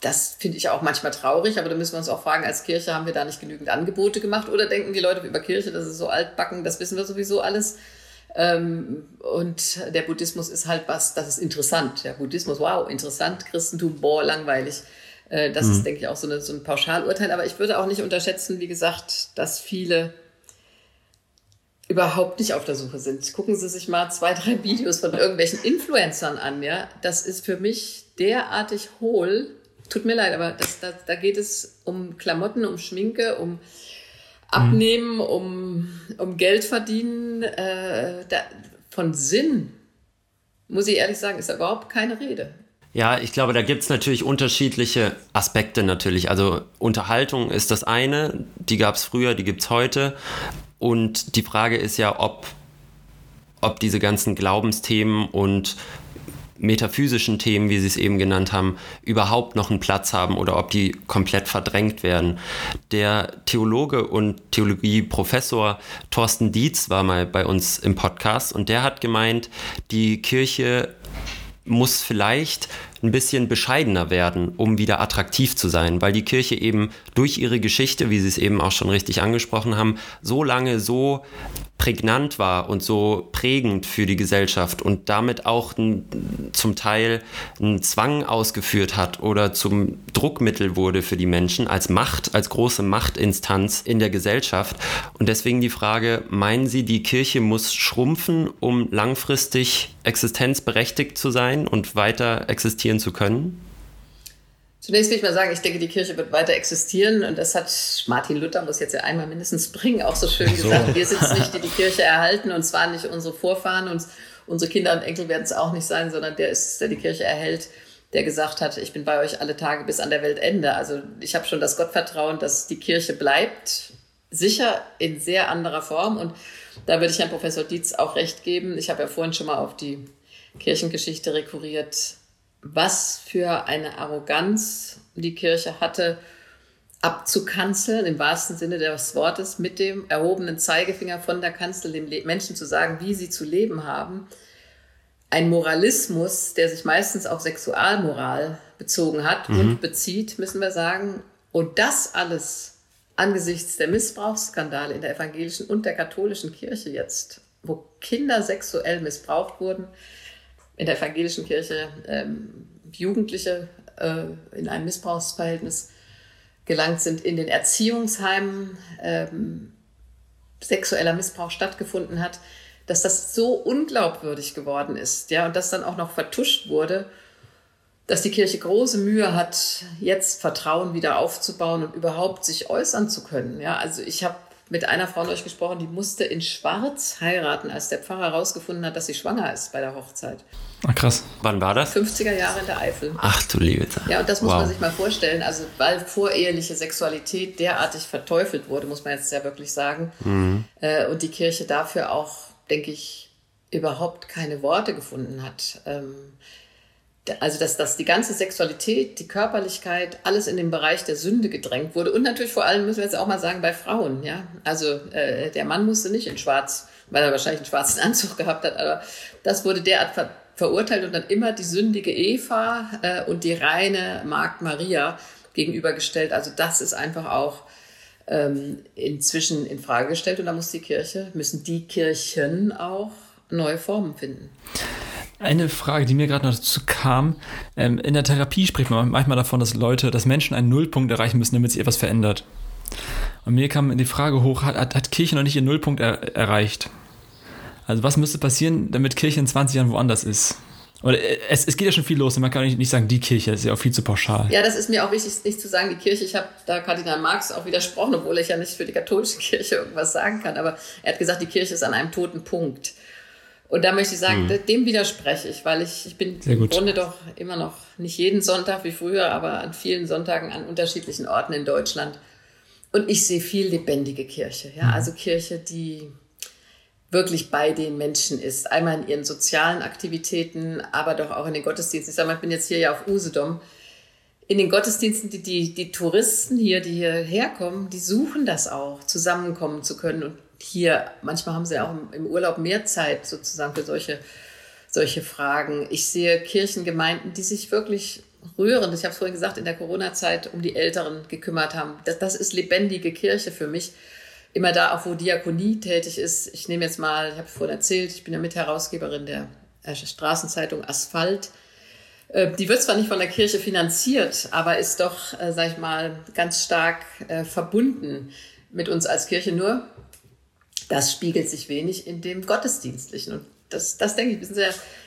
das finde ich auch manchmal traurig, aber da müssen wir uns auch fragen, als Kirche haben wir da nicht genügend Angebote gemacht oder denken die Leute über Kirche, das ist so altbacken, das wissen wir sowieso alles. Ähm, und der Buddhismus ist halt was, das ist interessant. Ja, Buddhismus, wow, interessant, Christentum, boah, langweilig. Äh, das mhm. ist, denke ich, auch so, eine, so ein Pauschalurteil. Aber ich würde auch nicht unterschätzen, wie gesagt, dass viele überhaupt nicht auf der Suche sind. Gucken Sie sich mal zwei, drei Videos von irgendwelchen Influencern an, ja. Das ist für mich derartig hohl. Tut mir leid, aber das, das, da geht es um Klamotten, um Schminke, um Abnehmen, mhm. um, um Geld verdienen. Äh, da, von Sinn, muss ich ehrlich sagen, ist da überhaupt keine Rede. Ja, ich glaube, da gibt es natürlich unterschiedliche Aspekte natürlich. Also Unterhaltung ist das eine, die gab es früher, die gibt es heute. Und die Frage ist ja, ob, ob diese ganzen Glaubensthemen und metaphysischen Themen, wie Sie es eben genannt haben, überhaupt noch einen Platz haben oder ob die komplett verdrängt werden. Der Theologe und Theologieprofessor Thorsten Dietz war mal bei uns im Podcast und der hat gemeint, die Kirche muss vielleicht ein bisschen bescheidener werden, um wieder attraktiv zu sein, weil die Kirche eben durch ihre Geschichte, wie Sie es eben auch schon richtig angesprochen haben, so lange so prägnant war und so prägend für die Gesellschaft und damit auch ein, zum Teil einen Zwang ausgeführt hat oder zum Druckmittel wurde für die Menschen als Macht, als große Machtinstanz in der Gesellschaft. Und deswegen die Frage, meinen Sie, die Kirche muss schrumpfen, um langfristig existenzberechtigt zu sein und weiter existieren zu können? Zunächst will ich mal sagen, ich denke, die Kirche wird weiter existieren und das hat Martin Luther, muss jetzt ja einmal mindestens bringen, auch so schön so. gesagt. Wir sind es nicht, die die Kirche erhalten und zwar nicht unsere Vorfahren und unsere Kinder und Enkel werden es auch nicht sein, sondern der ist, der die Kirche erhält, der gesagt hat, ich bin bei euch alle Tage bis an der Weltende. Also ich habe schon das Gottvertrauen, dass die Kirche bleibt, sicher in sehr anderer Form und da würde ich Herrn Professor Dietz auch recht geben. Ich habe ja vorhin schon mal auf die Kirchengeschichte rekurriert was für eine Arroganz die Kirche hatte, abzukanzeln, im wahrsten Sinne des Wortes, mit dem erhobenen Zeigefinger von der Kanzel den Menschen zu sagen, wie sie zu leben haben. Ein Moralismus, der sich meistens auf Sexualmoral bezogen hat mhm. und bezieht, müssen wir sagen. Und das alles angesichts der Missbrauchsskandale in der evangelischen und der katholischen Kirche jetzt, wo Kinder sexuell missbraucht wurden, in der evangelischen Kirche ähm, Jugendliche äh, in ein Missbrauchsverhältnis gelangt sind, in den Erziehungsheimen ähm, sexueller Missbrauch stattgefunden hat, dass das so unglaubwürdig geworden ist, ja, und das dann auch noch vertuscht wurde, dass die Kirche große Mühe hat, jetzt Vertrauen wieder aufzubauen und überhaupt sich äußern zu können. Ja, also ich habe mit einer Frau neulich gesprochen, die musste in Schwarz heiraten, als der Pfarrer herausgefunden hat, dass sie schwanger ist bei der Hochzeit. Ach krass. Wann war das? 50er Jahre in der Eifel. Ach du liebe Zeit. Ja, und das muss wow. man sich mal vorstellen. Also, weil voreheliche Sexualität derartig verteufelt wurde, muss man jetzt ja wirklich sagen. Mhm. Äh, und die Kirche dafür auch, denke ich, überhaupt keine Worte gefunden hat. Ähm, also dass, dass die ganze Sexualität, die Körperlichkeit, alles in den Bereich der Sünde gedrängt wurde. Und natürlich vor allem, müssen wir jetzt auch mal sagen, bei Frauen. Ja? Also äh, der Mann musste nicht in schwarz, weil er wahrscheinlich einen schwarzen Anzug gehabt hat, aber das wurde derart ver verurteilt und dann immer die sündige Eva äh, und die reine Magd Maria gegenübergestellt. Also das ist einfach auch ähm, inzwischen in Frage gestellt und da muss die Kirche, müssen die Kirchen auch neue Formen finden. Eine Frage, die mir gerade noch dazu kam. Ähm, in der Therapie spricht man manchmal davon, dass Leute, dass Menschen einen Nullpunkt erreichen müssen, damit sich etwas verändert. Und mir kam die Frage hoch, hat, hat, hat Kirche noch nicht ihren Nullpunkt er, erreicht? Also was müsste passieren, damit Kirche in 20 Jahren woanders ist? Oder äh, es, es geht ja schon viel los, man kann nicht sagen, die Kirche, das ist ja auch viel zu pauschal. Ja, das ist mir auch wichtig, nicht zu sagen, die Kirche. Ich habe da Kardinal Marx auch widersprochen, obwohl ich ja nicht für die katholische Kirche irgendwas sagen kann. Aber er hat gesagt, die Kirche ist an einem toten Punkt. Und da möchte ich sagen, hm. dem widerspreche ich, weil ich, ich bin im Grunde doch immer noch nicht jeden Sonntag wie früher, aber an vielen Sonntagen an unterschiedlichen Orten in Deutschland. Und ich sehe viel lebendige Kirche. Ja? Hm. Also Kirche, die wirklich bei den Menschen ist. Einmal in ihren sozialen Aktivitäten, aber doch auch in den Gottesdiensten. Ich sage mal, ich bin jetzt hier ja auf Usedom. In den Gottesdiensten, die, die, die Touristen hier, die hierher kommen, die suchen das auch, zusammenkommen zu können und hier, manchmal haben sie auch im Urlaub mehr Zeit sozusagen für solche, solche Fragen. Ich sehe Kirchengemeinden, die sich wirklich rührend, ich habe es vorhin gesagt, in der Corona-Zeit um die Älteren gekümmert haben. Das, das ist lebendige Kirche für mich. Immer da, auch wo Diakonie tätig ist. Ich nehme jetzt mal, ich habe vorhin erzählt, ich bin ja Mitherausgeberin der Straßenzeitung Asphalt. Äh, die wird zwar nicht von der Kirche finanziert, aber ist doch, äh, sag ich mal, ganz stark äh, verbunden mit uns als Kirche. Nur das spiegelt sich wenig in dem Gottesdienstlichen. Und das, das denke ich, wissen Sie,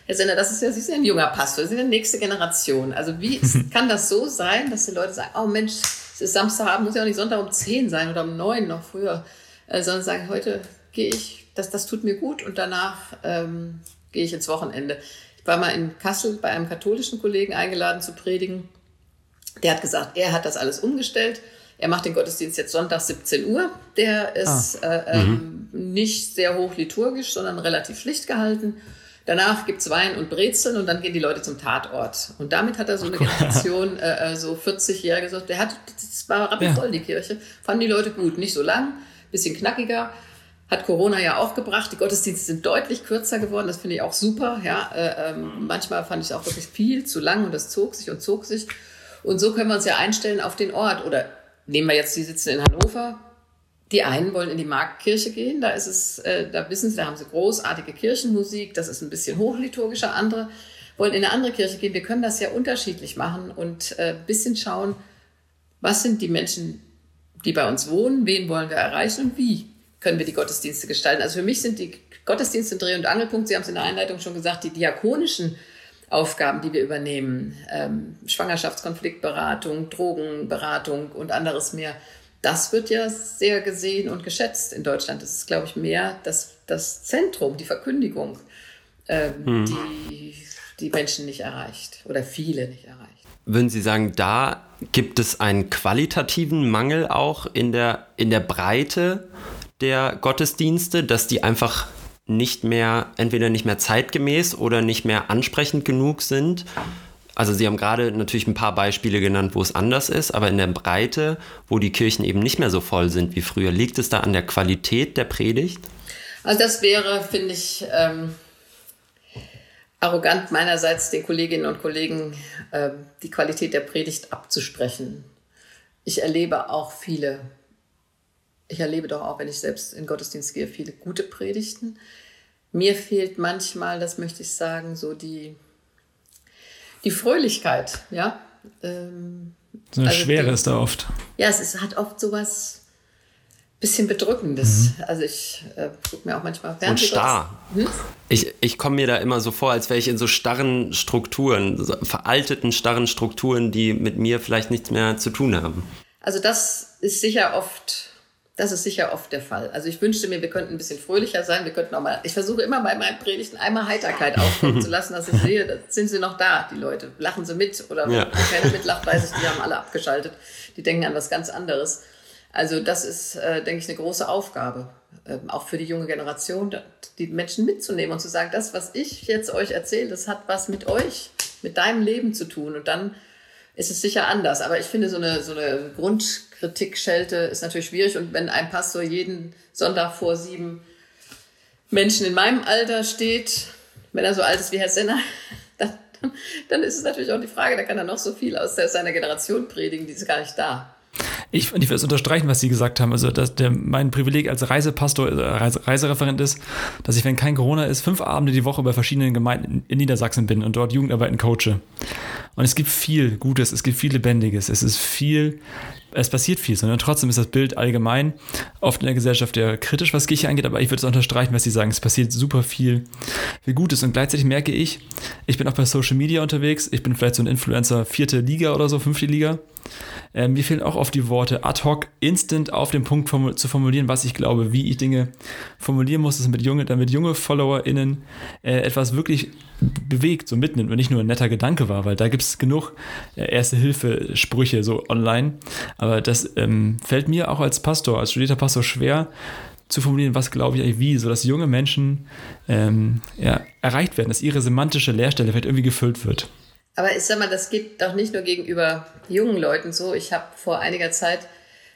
Herr Sender, das ist ja, Sie sind ja ein junger Pastor, Sie sind die nächste Generation. Also wie ist, kann das so sein, dass die Leute sagen, oh Mensch, es ist Samstagabend, muss ja auch nicht Sonntag um 10 sein oder um 9 noch früher, äh, sondern sagen, heute gehe ich, das, das tut mir gut und danach ähm, gehe ich ins Wochenende. Ich war mal in Kassel bei einem katholischen Kollegen eingeladen zu predigen. Der hat gesagt, er hat das alles umgestellt er macht den Gottesdienst jetzt Sonntag 17 Uhr. Der ist ah. äh, ähm, mhm. nicht sehr hoch liturgisch, sondern relativ schlicht gehalten. Danach gibt's Wein und Brezeln und dann gehen die Leute zum Tatort. Und damit hat er so eine Generation, äh, äh so 40-Jährige gesagt, der hat, das war rappelvoll, ja. die Kirche. Fanden die Leute gut. Nicht so lang, bisschen knackiger. Hat Corona ja auch gebracht. Die Gottesdienste sind deutlich kürzer geworden. Das finde ich auch super. Ja, äh, ähm, manchmal fand ich es auch wirklich viel zu lang und das zog sich und zog sich. Und so können wir uns ja einstellen auf den Ort oder nehmen wir jetzt, die sitzen in Hannover. Die einen wollen in die Marktkirche gehen, da ist es, äh, da wissen sie, da haben sie großartige Kirchenmusik, das ist ein bisschen hochliturgischer. Andere wollen in eine andere Kirche gehen. Wir können das ja unterschiedlich machen und äh, bisschen schauen, was sind die Menschen, die bei uns wohnen, wen wollen wir erreichen und wie können wir die Gottesdienste gestalten. Also für mich sind die Gottesdienste Dreh- und Angelpunkt, Sie haben es in der Einleitung schon gesagt, die diakonischen Aufgaben, die wir übernehmen, ähm, Schwangerschaftskonfliktberatung, Drogenberatung und anderes mehr, das wird ja sehr gesehen und geschätzt in Deutschland. Das ist, glaube ich, mehr das, das Zentrum, die Verkündigung, ähm, hm. die die Menschen nicht erreicht oder viele nicht erreicht. Würden Sie sagen, da gibt es einen qualitativen Mangel auch in der, in der Breite der Gottesdienste, dass die einfach nicht mehr, entweder nicht mehr zeitgemäß oder nicht mehr ansprechend genug sind. Also Sie haben gerade natürlich ein paar Beispiele genannt, wo es anders ist, aber in der Breite, wo die Kirchen eben nicht mehr so voll sind wie früher, liegt es da an der Qualität der Predigt? Also das wäre, finde ich, ähm, arrogant meinerseits den Kolleginnen und Kollegen äh, die Qualität der Predigt abzusprechen. Ich erlebe auch viele ich erlebe doch auch, wenn ich selbst in Gottesdienst gehe, viele gute Predigten. Mir fehlt manchmal, das möchte ich sagen, so die, die Fröhlichkeit, ja. Ähm, so eine also Schwere die, ist da oft. Ja, es ist, hat oft sowas bisschen Bedrückendes. Mhm. Also ich äh, gucke mir auch manchmal Fernsehen. Und starr. Hm? Ich, ich komme mir da immer so vor, als wäre ich in so starren Strukturen, so veralteten, starren Strukturen, die mit mir vielleicht nichts mehr zu tun haben. Also das ist sicher oft das ist sicher oft der Fall. Also ich wünschte mir, wir könnten ein bisschen fröhlicher sein. Wir könnten auch mal, ich versuche immer bei meinen Predigten einmal Heiterkeit aufkommen zu lassen, dass ich sehe, da sind sie noch da, die Leute. Lachen sie mit oder ja. wenn keiner mitlacht, weiß ich, die haben alle abgeschaltet. Die denken an was ganz anderes. Also das ist, äh, denke ich, eine große Aufgabe, äh, auch für die junge Generation, die Menschen mitzunehmen und zu sagen, das, was ich jetzt euch erzähle, das hat was mit euch, mit deinem Leben zu tun. Und dann ist es sicher anders. Aber ich finde, so eine, so eine Grundkritik-Schelte ist natürlich schwierig. Und wenn ein Pastor jeden Sonntag vor sieben Menschen in meinem Alter steht, wenn er so alt ist wie Herr Senner, dann, dann ist es natürlich auch die Frage, da kann er noch so viel aus seiner Generation predigen, die ist gar nicht da. Ich, ich will es unterstreichen, was Sie gesagt haben. Also, dass der, mein Privileg als Reisepastor, äh, Reise, Reisereferent ist, dass ich, wenn kein Corona ist, fünf Abende die Woche bei verschiedenen Gemeinden in Niedersachsen bin und dort Jugendarbeiten coache. Und es gibt viel Gutes, es gibt viel Lebendiges, es ist viel es passiert viel, sondern trotzdem ist das Bild allgemein oft in der Gesellschaft eher kritisch, was Kirche angeht, aber ich würde es unterstreichen, was Sie sagen. Es passiert super viel, viel Gutes und gleichzeitig merke ich, ich bin auch bei Social Media unterwegs, ich bin vielleicht so ein Influencer vierte Liga oder so, fünfte Liga. Ähm, mir fehlen auch oft die Worte ad hoc, instant auf den Punkt formu zu formulieren, was ich glaube, wie ich Dinge formulieren muss, damit junge, damit junge FollowerInnen äh, etwas wirklich bewegt, so mitnimmt und nicht nur ein netter Gedanke war, weil da gibt es genug äh, Erste-Hilfe-Sprüche so online. Aber das ähm, fällt mir auch als Pastor, als studierter Pastor schwer zu formulieren, was glaube ich eigentlich wie, sodass junge Menschen ähm, ja, erreicht werden, dass ihre semantische Leerstelle vielleicht irgendwie gefüllt wird. Aber ich sag mal, das geht doch nicht nur gegenüber jungen Leuten so. Ich habe vor einiger Zeit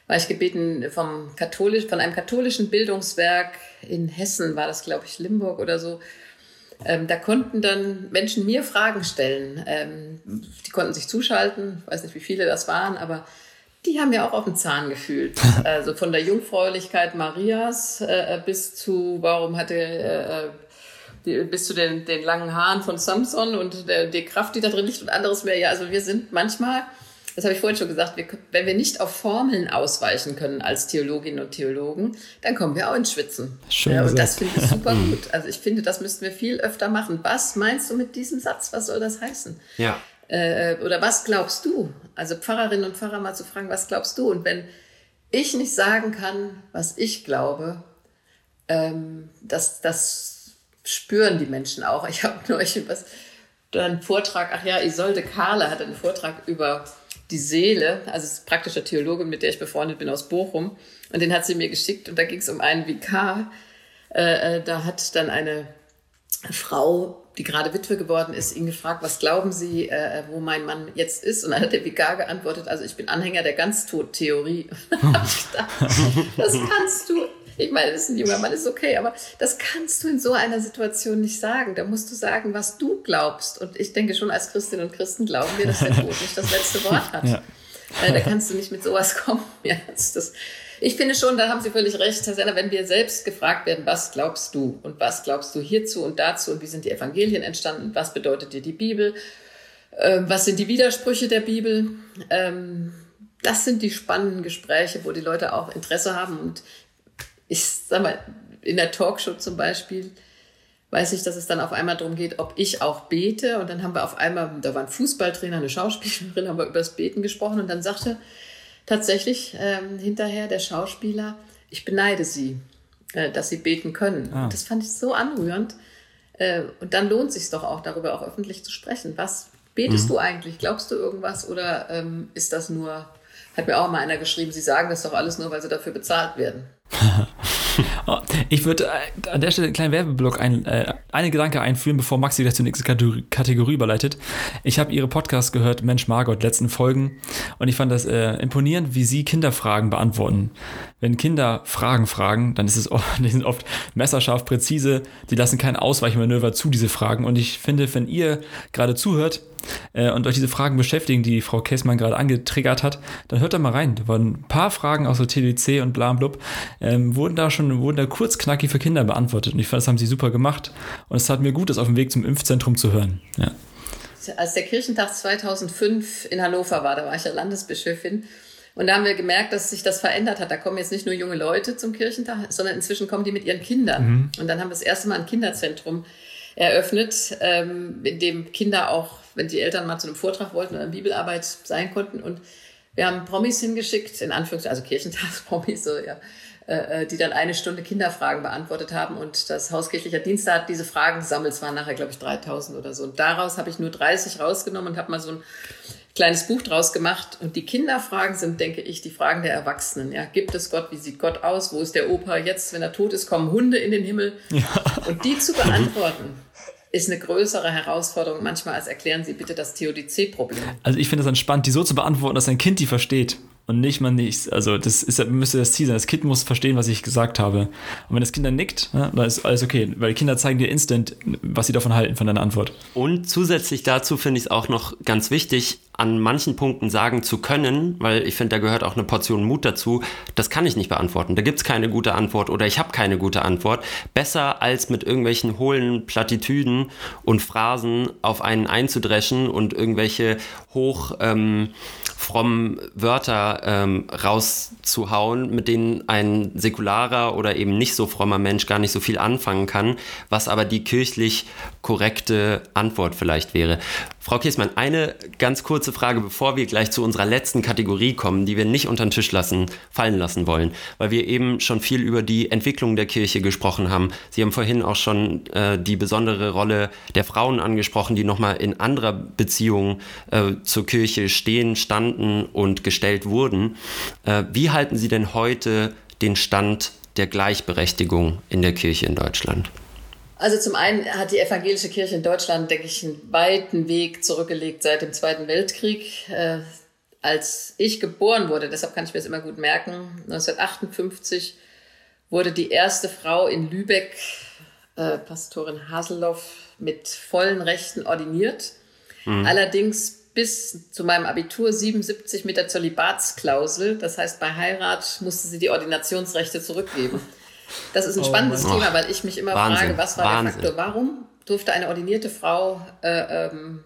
war ich gebeten vom katholisch, von einem katholischen Bildungswerk in Hessen, war das glaube ich Limburg oder so. Ähm, da konnten dann Menschen mir Fragen stellen. Ähm, die konnten sich zuschalten, ich weiß nicht, wie viele das waren, aber die haben ja auch auf den Zahn gefühlt. Also von der Jungfräulichkeit Marias äh, bis zu, warum hatte äh, die, bis zu den, den langen Haaren von Samson und der, die Kraft, die da drin liegt und anderes mehr. Ja, also wir sind manchmal, das habe ich vorhin schon gesagt, wir, wenn wir nicht auf Formeln ausweichen können als Theologinnen und Theologen, dann kommen wir auch ins Schwitzen. Schön ja, und das finde ich super gut. Also ich finde, das müssten wir viel öfter machen. Was meinst du mit diesem Satz? Was soll das heißen? Ja. Äh, oder was glaubst du? Also Pfarrerinnen und Pfarrer mal zu fragen, was glaubst du? Und wenn ich nicht sagen kann, was ich glaube, ähm, das, das spüren die Menschen auch. Ich habe neulich was, einen Vortrag, ach ja, Isolde Kahle hat einen Vortrag über die Seele, also ist praktische Theologin, mit der ich befreundet bin aus Bochum. Und den hat sie mir geschickt und da ging es um einen Vikar. Äh, äh, da hat dann eine Frau, die gerade Witwe geworden ist, ihn gefragt, was glauben Sie, äh, wo mein Mann jetzt ist? Und dann hat der Vikar geantwortet, also ich bin Anhänger der Ganztod-Theorie. das kannst du ich meine, das ist ein junger Mann, ist okay, aber das kannst du in so einer Situation nicht sagen. Da musst du sagen, was du glaubst. Und ich denke schon, als Christinnen und Christen glauben wir, dass der Tod nicht das letzte Wort hat. Ja. Äh, da kannst du nicht mit sowas kommen. Ja, das, ich finde schon, da haben Sie völlig recht, Herr Senner, wenn wir selbst gefragt werden, was glaubst du und was glaubst du hierzu und dazu und wie sind die Evangelien entstanden, was bedeutet dir die Bibel, ähm, was sind die Widersprüche der Bibel, ähm, das sind die spannenden Gespräche, wo die Leute auch Interesse haben und ich sag mal, in der Talkshow zum Beispiel, weiß ich, dass es dann auf einmal darum geht, ob ich auch bete. Und dann haben wir auf einmal, da war ein Fußballtrainer, eine Schauspielerin, haben wir über das Beten gesprochen. Und dann sagte tatsächlich ähm, hinterher der Schauspieler, ich beneide sie, äh, dass sie beten können. Ah. Das fand ich so anrührend. Äh, und dann lohnt sich doch auch, darüber auch öffentlich zu sprechen. Was betest mhm. du eigentlich? Glaubst du irgendwas oder ähm, ist das nur, hat mir auch mal einer geschrieben, sie sagen das doch alles nur, weil sie dafür bezahlt werden. Oh, ich würde äh, an der Stelle einen kleinen Werbeblock ein, äh, einen Gedanke einführen, bevor Maxi gleich zur nächsten Kategorie überleitet. Ich habe ihre Podcast gehört, Mensch Margot, letzten Folgen, und ich fand das äh, imponierend, wie sie Kinderfragen beantworten. Wenn Kinder Fragen fragen, dann ist es oft, die sind oft messerscharf, präzise, die lassen kein Ausweichmanöver zu, diese Fragen. Und ich finde, wenn ihr gerade zuhört, äh, und euch diese Fragen beschäftigen, die Frau Käßmann gerade angetriggert hat, dann hört da mal rein. Da waren ein paar Fragen aus der TDC und bla blub, ähm, wurden da schon, wurden da kurz knackig für Kinder beantwortet. Und ich fand, das haben sie super gemacht. Und es tat mir gut, das auf dem Weg zum Impfzentrum zu hören. Ja. Als der Kirchentag 2005 in Hannover war, da war ich ja Landesbischöfin, und da haben wir gemerkt, dass sich das verändert hat. Da kommen jetzt nicht nur junge Leute zum Kirchentag, sondern inzwischen kommen die mit ihren Kindern. Mhm. Und dann haben wir das erste Mal ein Kinderzentrum eröffnet, ähm, in dem Kinder auch, wenn die Eltern mal zu einem Vortrag wollten oder eine Bibelarbeit sein konnten. Und wir haben Promis hingeschickt, in Anführungszeichen, also Kirchentagspromis, so, ja, äh, äh, die dann eine Stunde Kinderfragen beantwortet haben. Und das Hauskirchlicher Dienst hat diese Fragen gesammelt. Es waren nachher, glaube ich, 3000 oder so. Und daraus habe ich nur 30 rausgenommen und habe mal so ein kleines Buch draus gemacht. Und die Kinderfragen sind, denke ich, die Fragen der Erwachsenen. Ja, gibt es Gott? Wie sieht Gott aus? Wo ist der Opa jetzt, wenn er tot ist? Kommen Hunde in den Himmel? Ja. Und die zu beantworten, ist eine größere Herausforderung manchmal als erklären Sie bitte das Theodizee-Problem. Also ich finde es entspannt, die so zu beantworten, dass ein Kind die versteht. Und nicht mal nichts. Also das ist, müsste das Ziel sein. Das Kind muss verstehen, was ich gesagt habe. Und wenn das Kind dann nickt, ne, dann ist alles okay, weil Kinder zeigen dir instant, was sie davon halten, von deiner Antwort. Und zusätzlich dazu finde ich es auch noch ganz wichtig, an manchen Punkten sagen zu können, weil ich finde, da gehört auch eine Portion Mut dazu, das kann ich nicht beantworten. Da gibt es keine gute Antwort oder ich habe keine gute Antwort. Besser als mit irgendwelchen hohlen Plattitüden und Phrasen auf einen einzudreschen und irgendwelche hoch ähm, frommen Wörter ähm, rauszuhauen, mit denen ein säkularer oder eben nicht so frommer Mensch gar nicht so viel anfangen kann, was aber die kirchlich korrekte Antwort vielleicht wäre. Frau Kiesmann, eine ganz kurze Frage, bevor wir gleich zu unserer letzten Kategorie kommen, die wir nicht unter den Tisch lassen, fallen lassen wollen, weil wir eben schon viel über die Entwicklung der Kirche gesprochen haben. Sie haben vorhin auch schon äh, die besondere Rolle der Frauen angesprochen, die nochmal in anderer Beziehung äh, zur Kirche stehen, standen und gestellt wurden. Äh, wie halten Sie denn heute den Stand der Gleichberechtigung in der Kirche in Deutschland? Also zum einen hat die evangelische Kirche in Deutschland, denke ich, einen weiten Weg zurückgelegt seit dem Zweiten Weltkrieg. Äh, als ich geboren wurde, deshalb kann ich mir das immer gut merken, 1958 wurde die erste Frau in Lübeck, äh, Pastorin Haseloff, mit vollen Rechten ordiniert. Mhm. Allerdings bis zu meinem Abitur 77 mit der Zölibatsklausel. Das heißt, bei Heirat musste sie die Ordinationsrechte zurückgeben. Das ist ein oh spannendes Mann. Thema, weil ich mich immer Wahnsinn. frage, was war Wahnsinn. der Faktor? Warum durfte eine ordinierte Frau äh, ähm,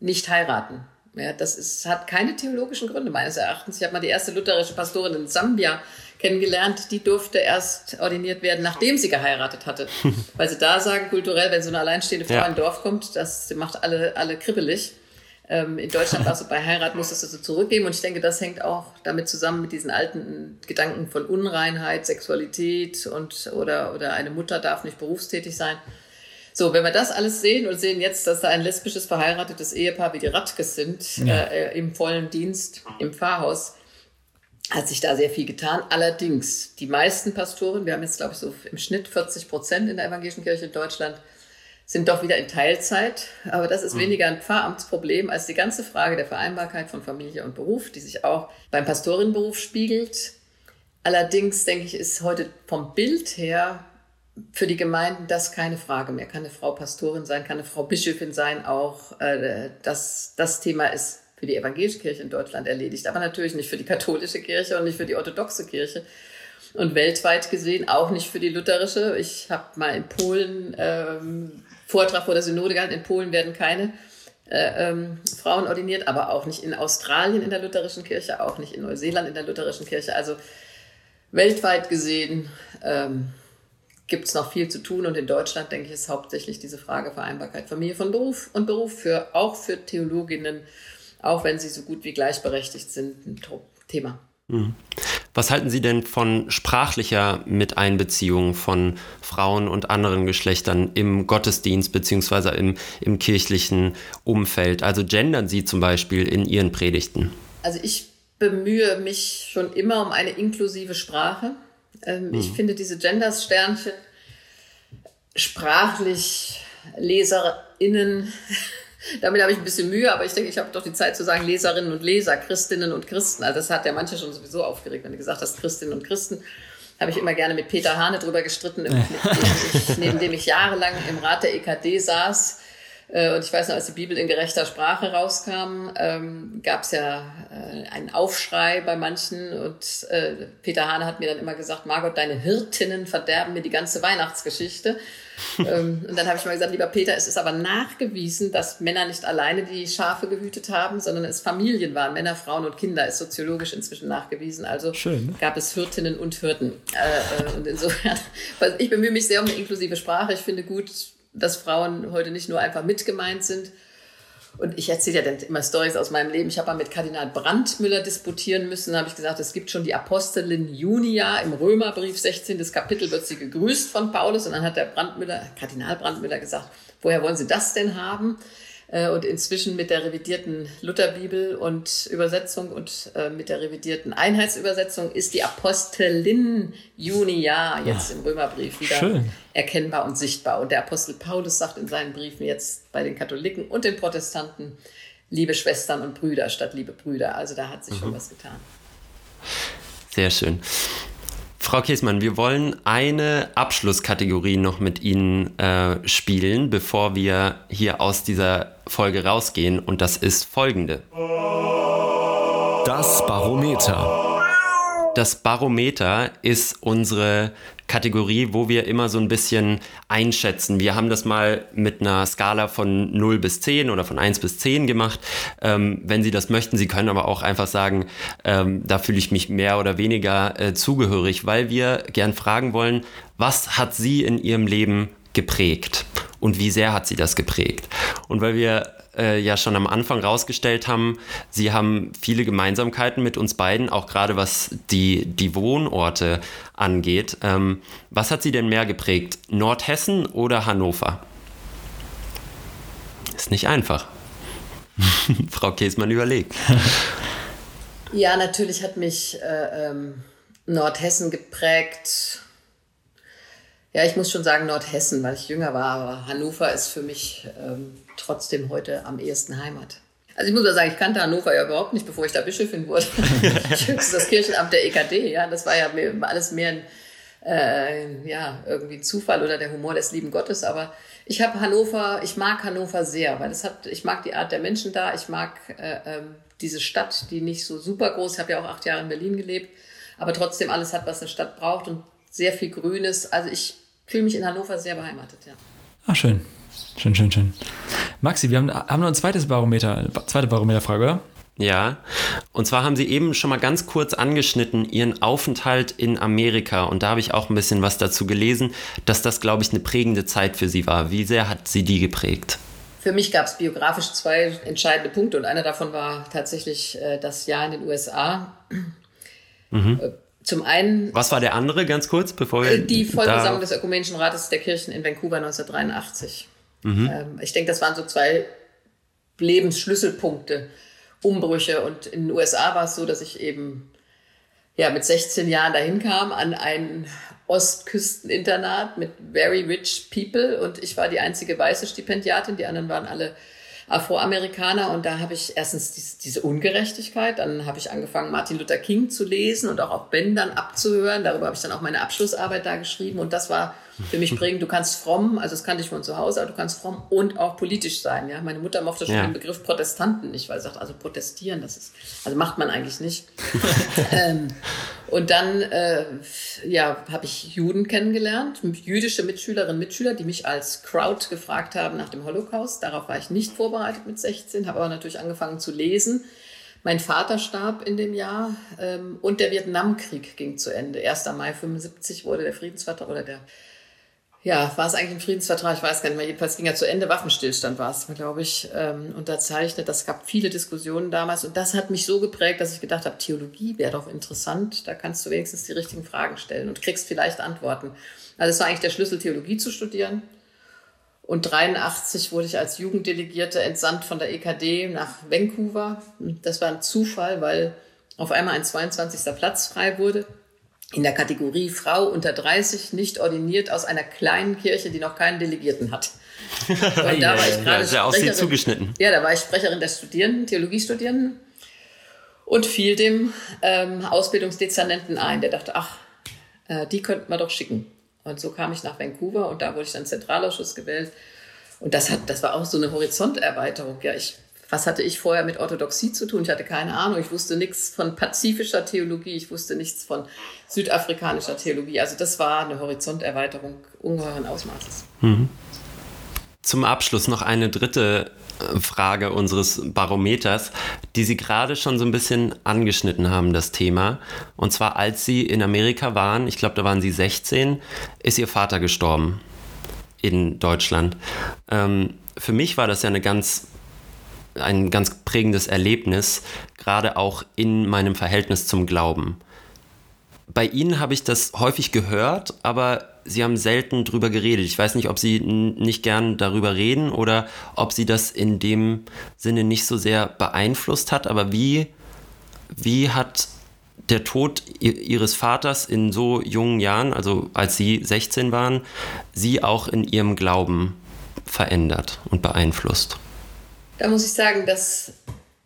nicht heiraten? Ja, das ist, hat keine theologischen Gründe meines Erachtens. Ich habe mal die erste lutherische Pastorin in Sambia kennengelernt, die durfte erst ordiniert werden, nachdem sie geheiratet hatte. Weil sie da sagen, kulturell, wenn so eine alleinstehende Frau ja. in ein Dorf kommt, das macht alle, alle kribbelig. Ähm, in Deutschland war es so, bei Heirat musstest du so zurückgeben. Und ich denke, das hängt auch damit zusammen mit diesen alten Gedanken von Unreinheit, Sexualität und, oder, oder eine Mutter darf nicht berufstätig sein. So, wenn wir das alles sehen und sehen jetzt, dass da ein lesbisches verheiratetes Ehepaar wie die Radkes sind, ja. äh, im vollen Dienst im Pfarrhaus, hat sich da sehr viel getan. Allerdings, die meisten Pastoren, wir haben jetzt, glaube ich, so im Schnitt 40 Prozent in der evangelischen Kirche in Deutschland, sind doch wieder in Teilzeit. Aber das ist mhm. weniger ein Pfarramtsproblem als die ganze Frage der Vereinbarkeit von Familie und Beruf, die sich auch beim Pastorinnenberuf spiegelt. Allerdings denke ich, ist heute vom Bild her für die Gemeinden das keine Frage mehr. Kann eine Frau Pastorin sein, kann eine Frau Bischöfin sein auch. Äh, das, das Thema ist für die evangelische Kirche in Deutschland erledigt, aber natürlich nicht für die katholische Kirche und nicht für die orthodoxe Kirche und weltweit gesehen auch nicht für die lutherische. Ich habe mal in Polen ähm, Vortrag vor der Synode gehalten. In Polen werden keine äh, ähm, Frauen ordiniert, aber auch nicht in Australien in der lutherischen Kirche, auch nicht in Neuseeland in der lutherischen Kirche. Also weltweit gesehen ähm, gibt es noch viel zu tun und in Deutschland, denke ich, ist hauptsächlich diese Frage Vereinbarkeit Familie von Beruf und Beruf für auch für Theologinnen, auch wenn sie so gut wie gleichberechtigt sind, ein Thema. Mhm. Was halten Sie denn von sprachlicher Miteinbeziehung von Frauen und anderen Geschlechtern im Gottesdienst bzw. Im, im kirchlichen Umfeld? Also gendern Sie zum Beispiel in Ihren Predigten? Also ich bemühe mich schon immer um eine inklusive Sprache. Ähm, mhm. Ich finde diese Genders-Sternchen sprachlich LeserInnen damit habe ich ein bisschen Mühe, aber ich denke, ich habe doch die Zeit zu sagen Leserinnen und Leser, Christinnen und Christen. Also das hat ja manche schon sowieso aufgeregt, wenn du gesagt hast Christinnen und Christen. Habe ich immer gerne mit Peter Hane drüber gestritten, dem ich, neben dem ich jahrelang im Rat der EKD saß. Äh, und ich weiß noch, als die Bibel in gerechter Sprache rauskam, ähm, gab es ja äh, einen Aufschrei bei manchen. Und äh, Peter Hane hat mir dann immer gesagt, Margot, deine Hirtinnen verderben mir die ganze Weihnachtsgeschichte. Ähm, und dann habe ich mal gesagt, lieber Peter, es ist aber nachgewiesen, dass Männer nicht alleine die Schafe gehütet haben, sondern es Familien waren, Männer, Frauen und Kinder, ist soziologisch inzwischen nachgewiesen. Also Schön, ne? gab es Hirtinnen und Hirten. Äh, äh und insofern, ich bemühe mich sehr um eine inklusive Sprache. Ich finde gut, dass Frauen heute nicht nur einfach mitgemeint sind. Und ich erzähle ja dann immer Stories aus meinem Leben. Ich habe mal mit Kardinal Brandmüller disputieren müssen. Da habe ich gesagt, es gibt schon die Apostelin Junia im Römerbrief, 16. Kapitel wird sie gegrüßt von Paulus. Und dann hat der Brandmüller, Kardinal Brandmüller gesagt, woher wollen Sie das denn haben? Äh, und inzwischen mit der revidierten Lutherbibel und Übersetzung und äh, mit der revidierten Einheitsübersetzung ist die Apostelin Junia jetzt im Römerbrief wieder Schön. erkennbar und sichtbar. Und der Apostel Paulus sagt in seinen Briefen jetzt bei den Katholiken und den Protestanten, liebe Schwestern und Brüder statt liebe Brüder. Also da hat sich mhm. schon was getan. Sehr schön. Frau Käsmann, wir wollen eine Abschlusskategorie noch mit Ihnen äh, spielen, bevor wir hier aus dieser Folge rausgehen. Und das ist folgende. Das Barometer. Das Barometer ist unsere Kategorie, wo wir immer so ein bisschen einschätzen. Wir haben das mal mit einer Skala von 0 bis 10 oder von 1 bis 10 gemacht. Ähm, wenn Sie das möchten, Sie können aber auch einfach sagen, ähm, da fühle ich mich mehr oder weniger äh, zugehörig, weil wir gern fragen wollen, was hat Sie in Ihrem Leben geprägt und wie sehr hat sie das geprägt? Und weil wir äh, ja schon am Anfang rausgestellt haben, sie haben viele Gemeinsamkeiten mit uns beiden, auch gerade was die, die Wohnorte angeht. Ähm, was hat sie denn mehr geprägt? Nordhessen oder Hannover? Ist nicht einfach. Frau Käsmann überlegt. Ja, natürlich hat mich äh, ähm, Nordhessen geprägt. Ja, ich muss schon sagen Nordhessen, weil ich jünger war, aber Hannover ist für mich ähm, trotzdem heute am ehesten Heimat. Also ich muss mal sagen, ich kannte Hannover ja überhaupt nicht, bevor ich da Bischöfin wurde. Höchstens das Kirchenamt der EKD, ja, das war ja alles mehr ein, äh, ja, irgendwie Zufall oder der Humor des lieben Gottes. Aber ich habe Hannover, ich mag Hannover sehr, weil es hat, ich mag die Art der Menschen da, ich mag äh, ähm, diese Stadt, die nicht so super groß, ich habe ja auch acht Jahre in Berlin gelebt, aber trotzdem alles hat, was eine Stadt braucht und sehr viel Grünes. Also ich fühle mich in Hannover sehr beheimatet, ja. Ah, schön. Schön, schön, schön. Maxi, wir haben, haben noch ein zweites Barometer, zweite Barometerfrage, oder? Ja, und zwar haben Sie eben schon mal ganz kurz angeschnitten Ihren Aufenthalt in Amerika und da habe ich auch ein bisschen was dazu gelesen, dass das, glaube ich, eine prägende Zeit für Sie war. Wie sehr hat Sie die geprägt? Für mich gab es biografisch zwei entscheidende Punkte und einer davon war tatsächlich äh, das Jahr in den USA. Mhm. Äh, zum einen. Was war der andere, ganz kurz, bevor wir. Die Vollversammlung des Ökumenischen Rates der Kirchen in Vancouver 1983. Mhm. Ähm, ich denke, das waren so zwei Lebensschlüsselpunkte, Umbrüche. Und in den USA war es so, dass ich eben ja, mit 16 Jahren dahin kam an ein Ostküsteninternat mit very rich people und ich war die einzige weiße Stipendiatin, die anderen waren alle Afroamerikaner und da habe ich erstens diese, Ungerechtigkeit, dann habe ich angefangen, Martin Luther King zu lesen und auch auf Bändern abzuhören. Darüber habe ich dann auch meine Abschlussarbeit da geschrieben und das war für mich prägend. Du kannst fromm, also das kannte ich von zu Hause, aber du kannst fromm und auch politisch sein. Ja, meine Mutter mochte schon ja. den Begriff Protestanten nicht, weil sie sagt, also protestieren, das ist, also macht man eigentlich nicht. ähm, und dann, äh, ja, habe ich Juden kennengelernt, jüdische Mitschülerinnen und Mitschüler, die mich als Crowd gefragt haben nach dem Holocaust. Darauf war ich nicht vorbereitet mit 16, habe aber natürlich angefangen zu lesen. Mein Vater starb in dem Jahr ähm, und der Vietnamkrieg ging zu Ende. 1. Mai 75 wurde der Friedensvertrag oder der ja, war es eigentlich ein Friedensvertrag? Ich weiß gar nicht mehr. Jedenfalls ging er zu Ende. Waffenstillstand war es, glaube ich, ähm, unterzeichnet. Das gab viele Diskussionen damals. Und das hat mich so geprägt, dass ich gedacht habe, Theologie wäre doch interessant. Da kannst du wenigstens die richtigen Fragen stellen und kriegst vielleicht Antworten. Also es war eigentlich der Schlüssel, Theologie zu studieren. Und 83 wurde ich als Jugenddelegierte entsandt von der EKD nach Vancouver. Das war ein Zufall, weil auf einmal ein 22. Platz frei wurde in der Kategorie Frau unter 30 nicht ordiniert aus einer kleinen Kirche, die noch keinen Delegierten hat. Und da war ich gerade ja, Sprecherin, zugeschnitten. Ja, da war ich Sprecherin der Studierenden, Theologiestudierenden und fiel dem ähm, Ausbildungsdezernenten ein. Der dachte, ach, äh, die könnten wir doch schicken. Und so kam ich nach Vancouver und da wurde ich dann Zentralausschuss gewählt. Und das hat, das war auch so eine Horizonterweiterung. Ja, ich was hatte ich vorher mit Orthodoxie zu tun? Ich hatte keine Ahnung. Ich wusste nichts von pazifischer Theologie. Ich wusste nichts von südafrikanischer Theologie. Also das war eine Horizonterweiterung ungeheuren Ausmaßes. Mhm. Zum Abschluss noch eine dritte äh, Frage unseres Barometers, die Sie gerade schon so ein bisschen angeschnitten haben, das Thema. Und zwar, als Sie in Amerika waren, ich glaube, da waren Sie 16, ist Ihr Vater gestorben in Deutschland. Ähm, für mich war das ja eine ganz ein ganz prägendes Erlebnis, gerade auch in meinem Verhältnis zum Glauben. Bei Ihnen habe ich das häufig gehört, aber Sie haben selten darüber geredet. Ich weiß nicht, ob Sie nicht gern darüber reden oder ob Sie das in dem Sinne nicht so sehr beeinflusst hat. Aber wie, wie hat der Tod Ihres Vaters in so jungen Jahren, also als Sie 16 waren, Sie auch in Ihrem Glauben verändert und beeinflusst? Da muss ich sagen, dass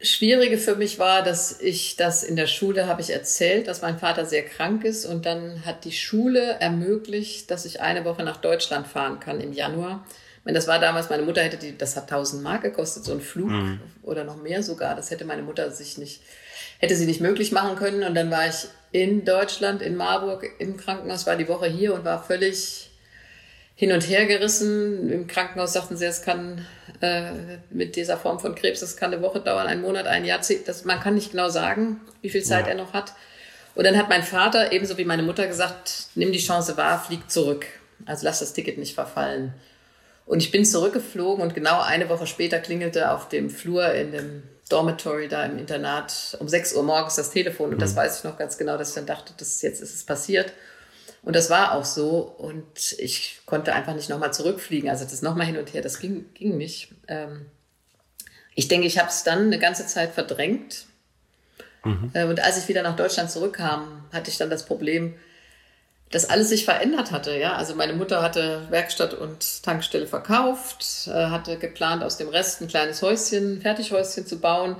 Schwierige für mich war, dass ich das in der Schule habe ich erzählt, dass mein Vater sehr krank ist und dann hat die Schule ermöglicht, dass ich eine Woche nach Deutschland fahren kann im Januar. Ich meine, das war damals, meine Mutter hätte die, das hat 1000 Mark gekostet, so ein Flug mhm. oder noch mehr sogar. Das hätte meine Mutter sich nicht, hätte sie nicht möglich machen können. Und dann war ich in Deutschland, in Marburg im Krankenhaus, war die Woche hier und war völlig hin und her gerissen. Im Krankenhaus sagten sie, es kann äh, mit dieser Form von Krebs, das kann eine Woche dauern, einen Monat, ein Jahr. Das, man kann nicht genau sagen, wie viel Zeit ja. er noch hat. Und dann hat mein Vater, ebenso wie meine Mutter, gesagt, nimm die Chance wahr, flieg zurück. Also lass das Ticket nicht verfallen. Und ich bin zurückgeflogen und genau eine Woche später klingelte auf dem Flur in dem Dormitory da im Internat um 6 Uhr morgens das Telefon. Und das mhm. weiß ich noch ganz genau, dass ich dann dachte, das, jetzt ist es passiert. Und das war auch so. Und ich konnte einfach nicht nochmal zurückfliegen. Also das nochmal hin und her, das ging, ging nicht. Ähm, ich denke, ich habe es dann eine ganze Zeit verdrängt. Mhm. Äh, und als ich wieder nach Deutschland zurückkam, hatte ich dann das Problem, dass alles sich verändert hatte. Ja, also meine Mutter hatte Werkstatt und Tankstelle verkauft, äh, hatte geplant, aus dem Rest ein kleines Häuschen, Fertighäuschen zu bauen.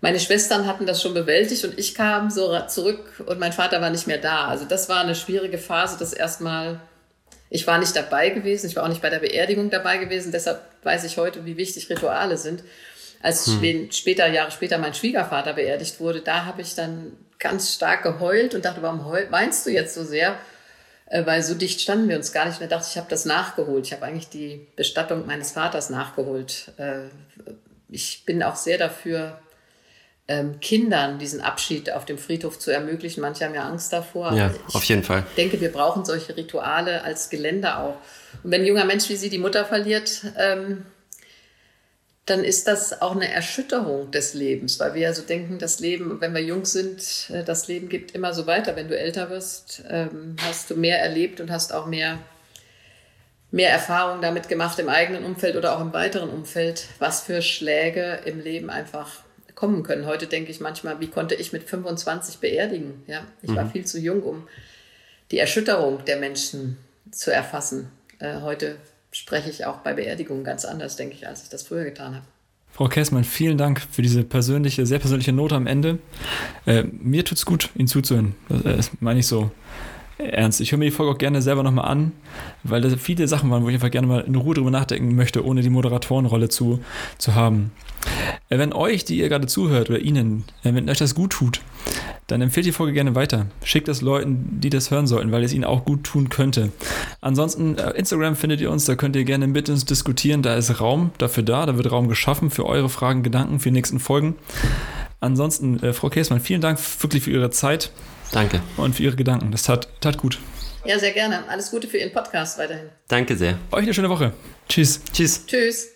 Meine Schwestern hatten das schon bewältigt und ich kam so zurück und mein Vater war nicht mehr da. Also das war eine schwierige Phase, das erstmal, ich war nicht dabei gewesen, ich war auch nicht bei der Beerdigung dabei gewesen, deshalb weiß ich heute, wie wichtig Rituale sind. Als hm. später, Jahre später mein Schwiegervater beerdigt wurde, da habe ich dann ganz stark geheult und dachte, warum weinst du jetzt so sehr? Äh, weil so dicht standen wir uns gar nicht. Und da dachte ich, ich habe das nachgeholt. Ich habe eigentlich die Bestattung meines Vaters nachgeholt. Äh, ich bin auch sehr dafür, ähm, Kindern diesen Abschied auf dem Friedhof zu ermöglichen. Manche haben ja Angst davor. Ja, auf jeden Fall. Ich denke, wir brauchen solche Rituale als Geländer auch. Und wenn ein junger Mensch wie Sie die Mutter verliert, ähm, dann ist das auch eine Erschütterung des Lebens, weil wir ja so denken, das Leben, wenn wir jung sind, äh, das Leben geht immer so weiter. Wenn du älter wirst, ähm, hast du mehr erlebt und hast auch mehr, mehr Erfahrung damit gemacht im eigenen Umfeld oder auch im weiteren Umfeld, was für Schläge im Leben einfach kommen können. Heute denke ich manchmal, wie konnte ich mit 25 beerdigen? Ja, ich mhm. war viel zu jung, um die Erschütterung der Menschen zu erfassen. Äh, heute spreche ich auch bei Beerdigungen ganz anders, denke ich, als ich das früher getan habe. Frau Kessmann, vielen Dank für diese persönliche, sehr persönliche Note am Ende. Äh, mir es gut, Ihnen zuzuhören. Das, das meine ich so ernst. Ich höre mir die Folge auch gerne selber nochmal an, weil da viele Sachen waren, wo ich einfach gerne mal in Ruhe drüber nachdenken möchte, ohne die Moderatorenrolle zu, zu haben. Äh, wenn euch, die ihr gerade zuhört, oder Ihnen, äh, wenn euch das gut tut, dann empfehlt die Folge gerne weiter. Schickt das Leuten, die das hören sollten, weil es ihnen auch gut tun könnte. Ansonsten, äh, Instagram findet ihr uns, da könnt ihr gerne mit uns diskutieren. Da ist Raum dafür da, da wird Raum geschaffen für eure Fragen, Gedanken für die nächsten Folgen. Ansonsten, Frau Käsmann, vielen Dank wirklich für Ihre Zeit. Danke. Und für Ihre Gedanken. Das tat, tat gut. Ja, sehr gerne. Alles Gute für Ihren Podcast weiterhin. Danke sehr. Euch eine schöne Woche. Tschüss. Tschüss. Tschüss.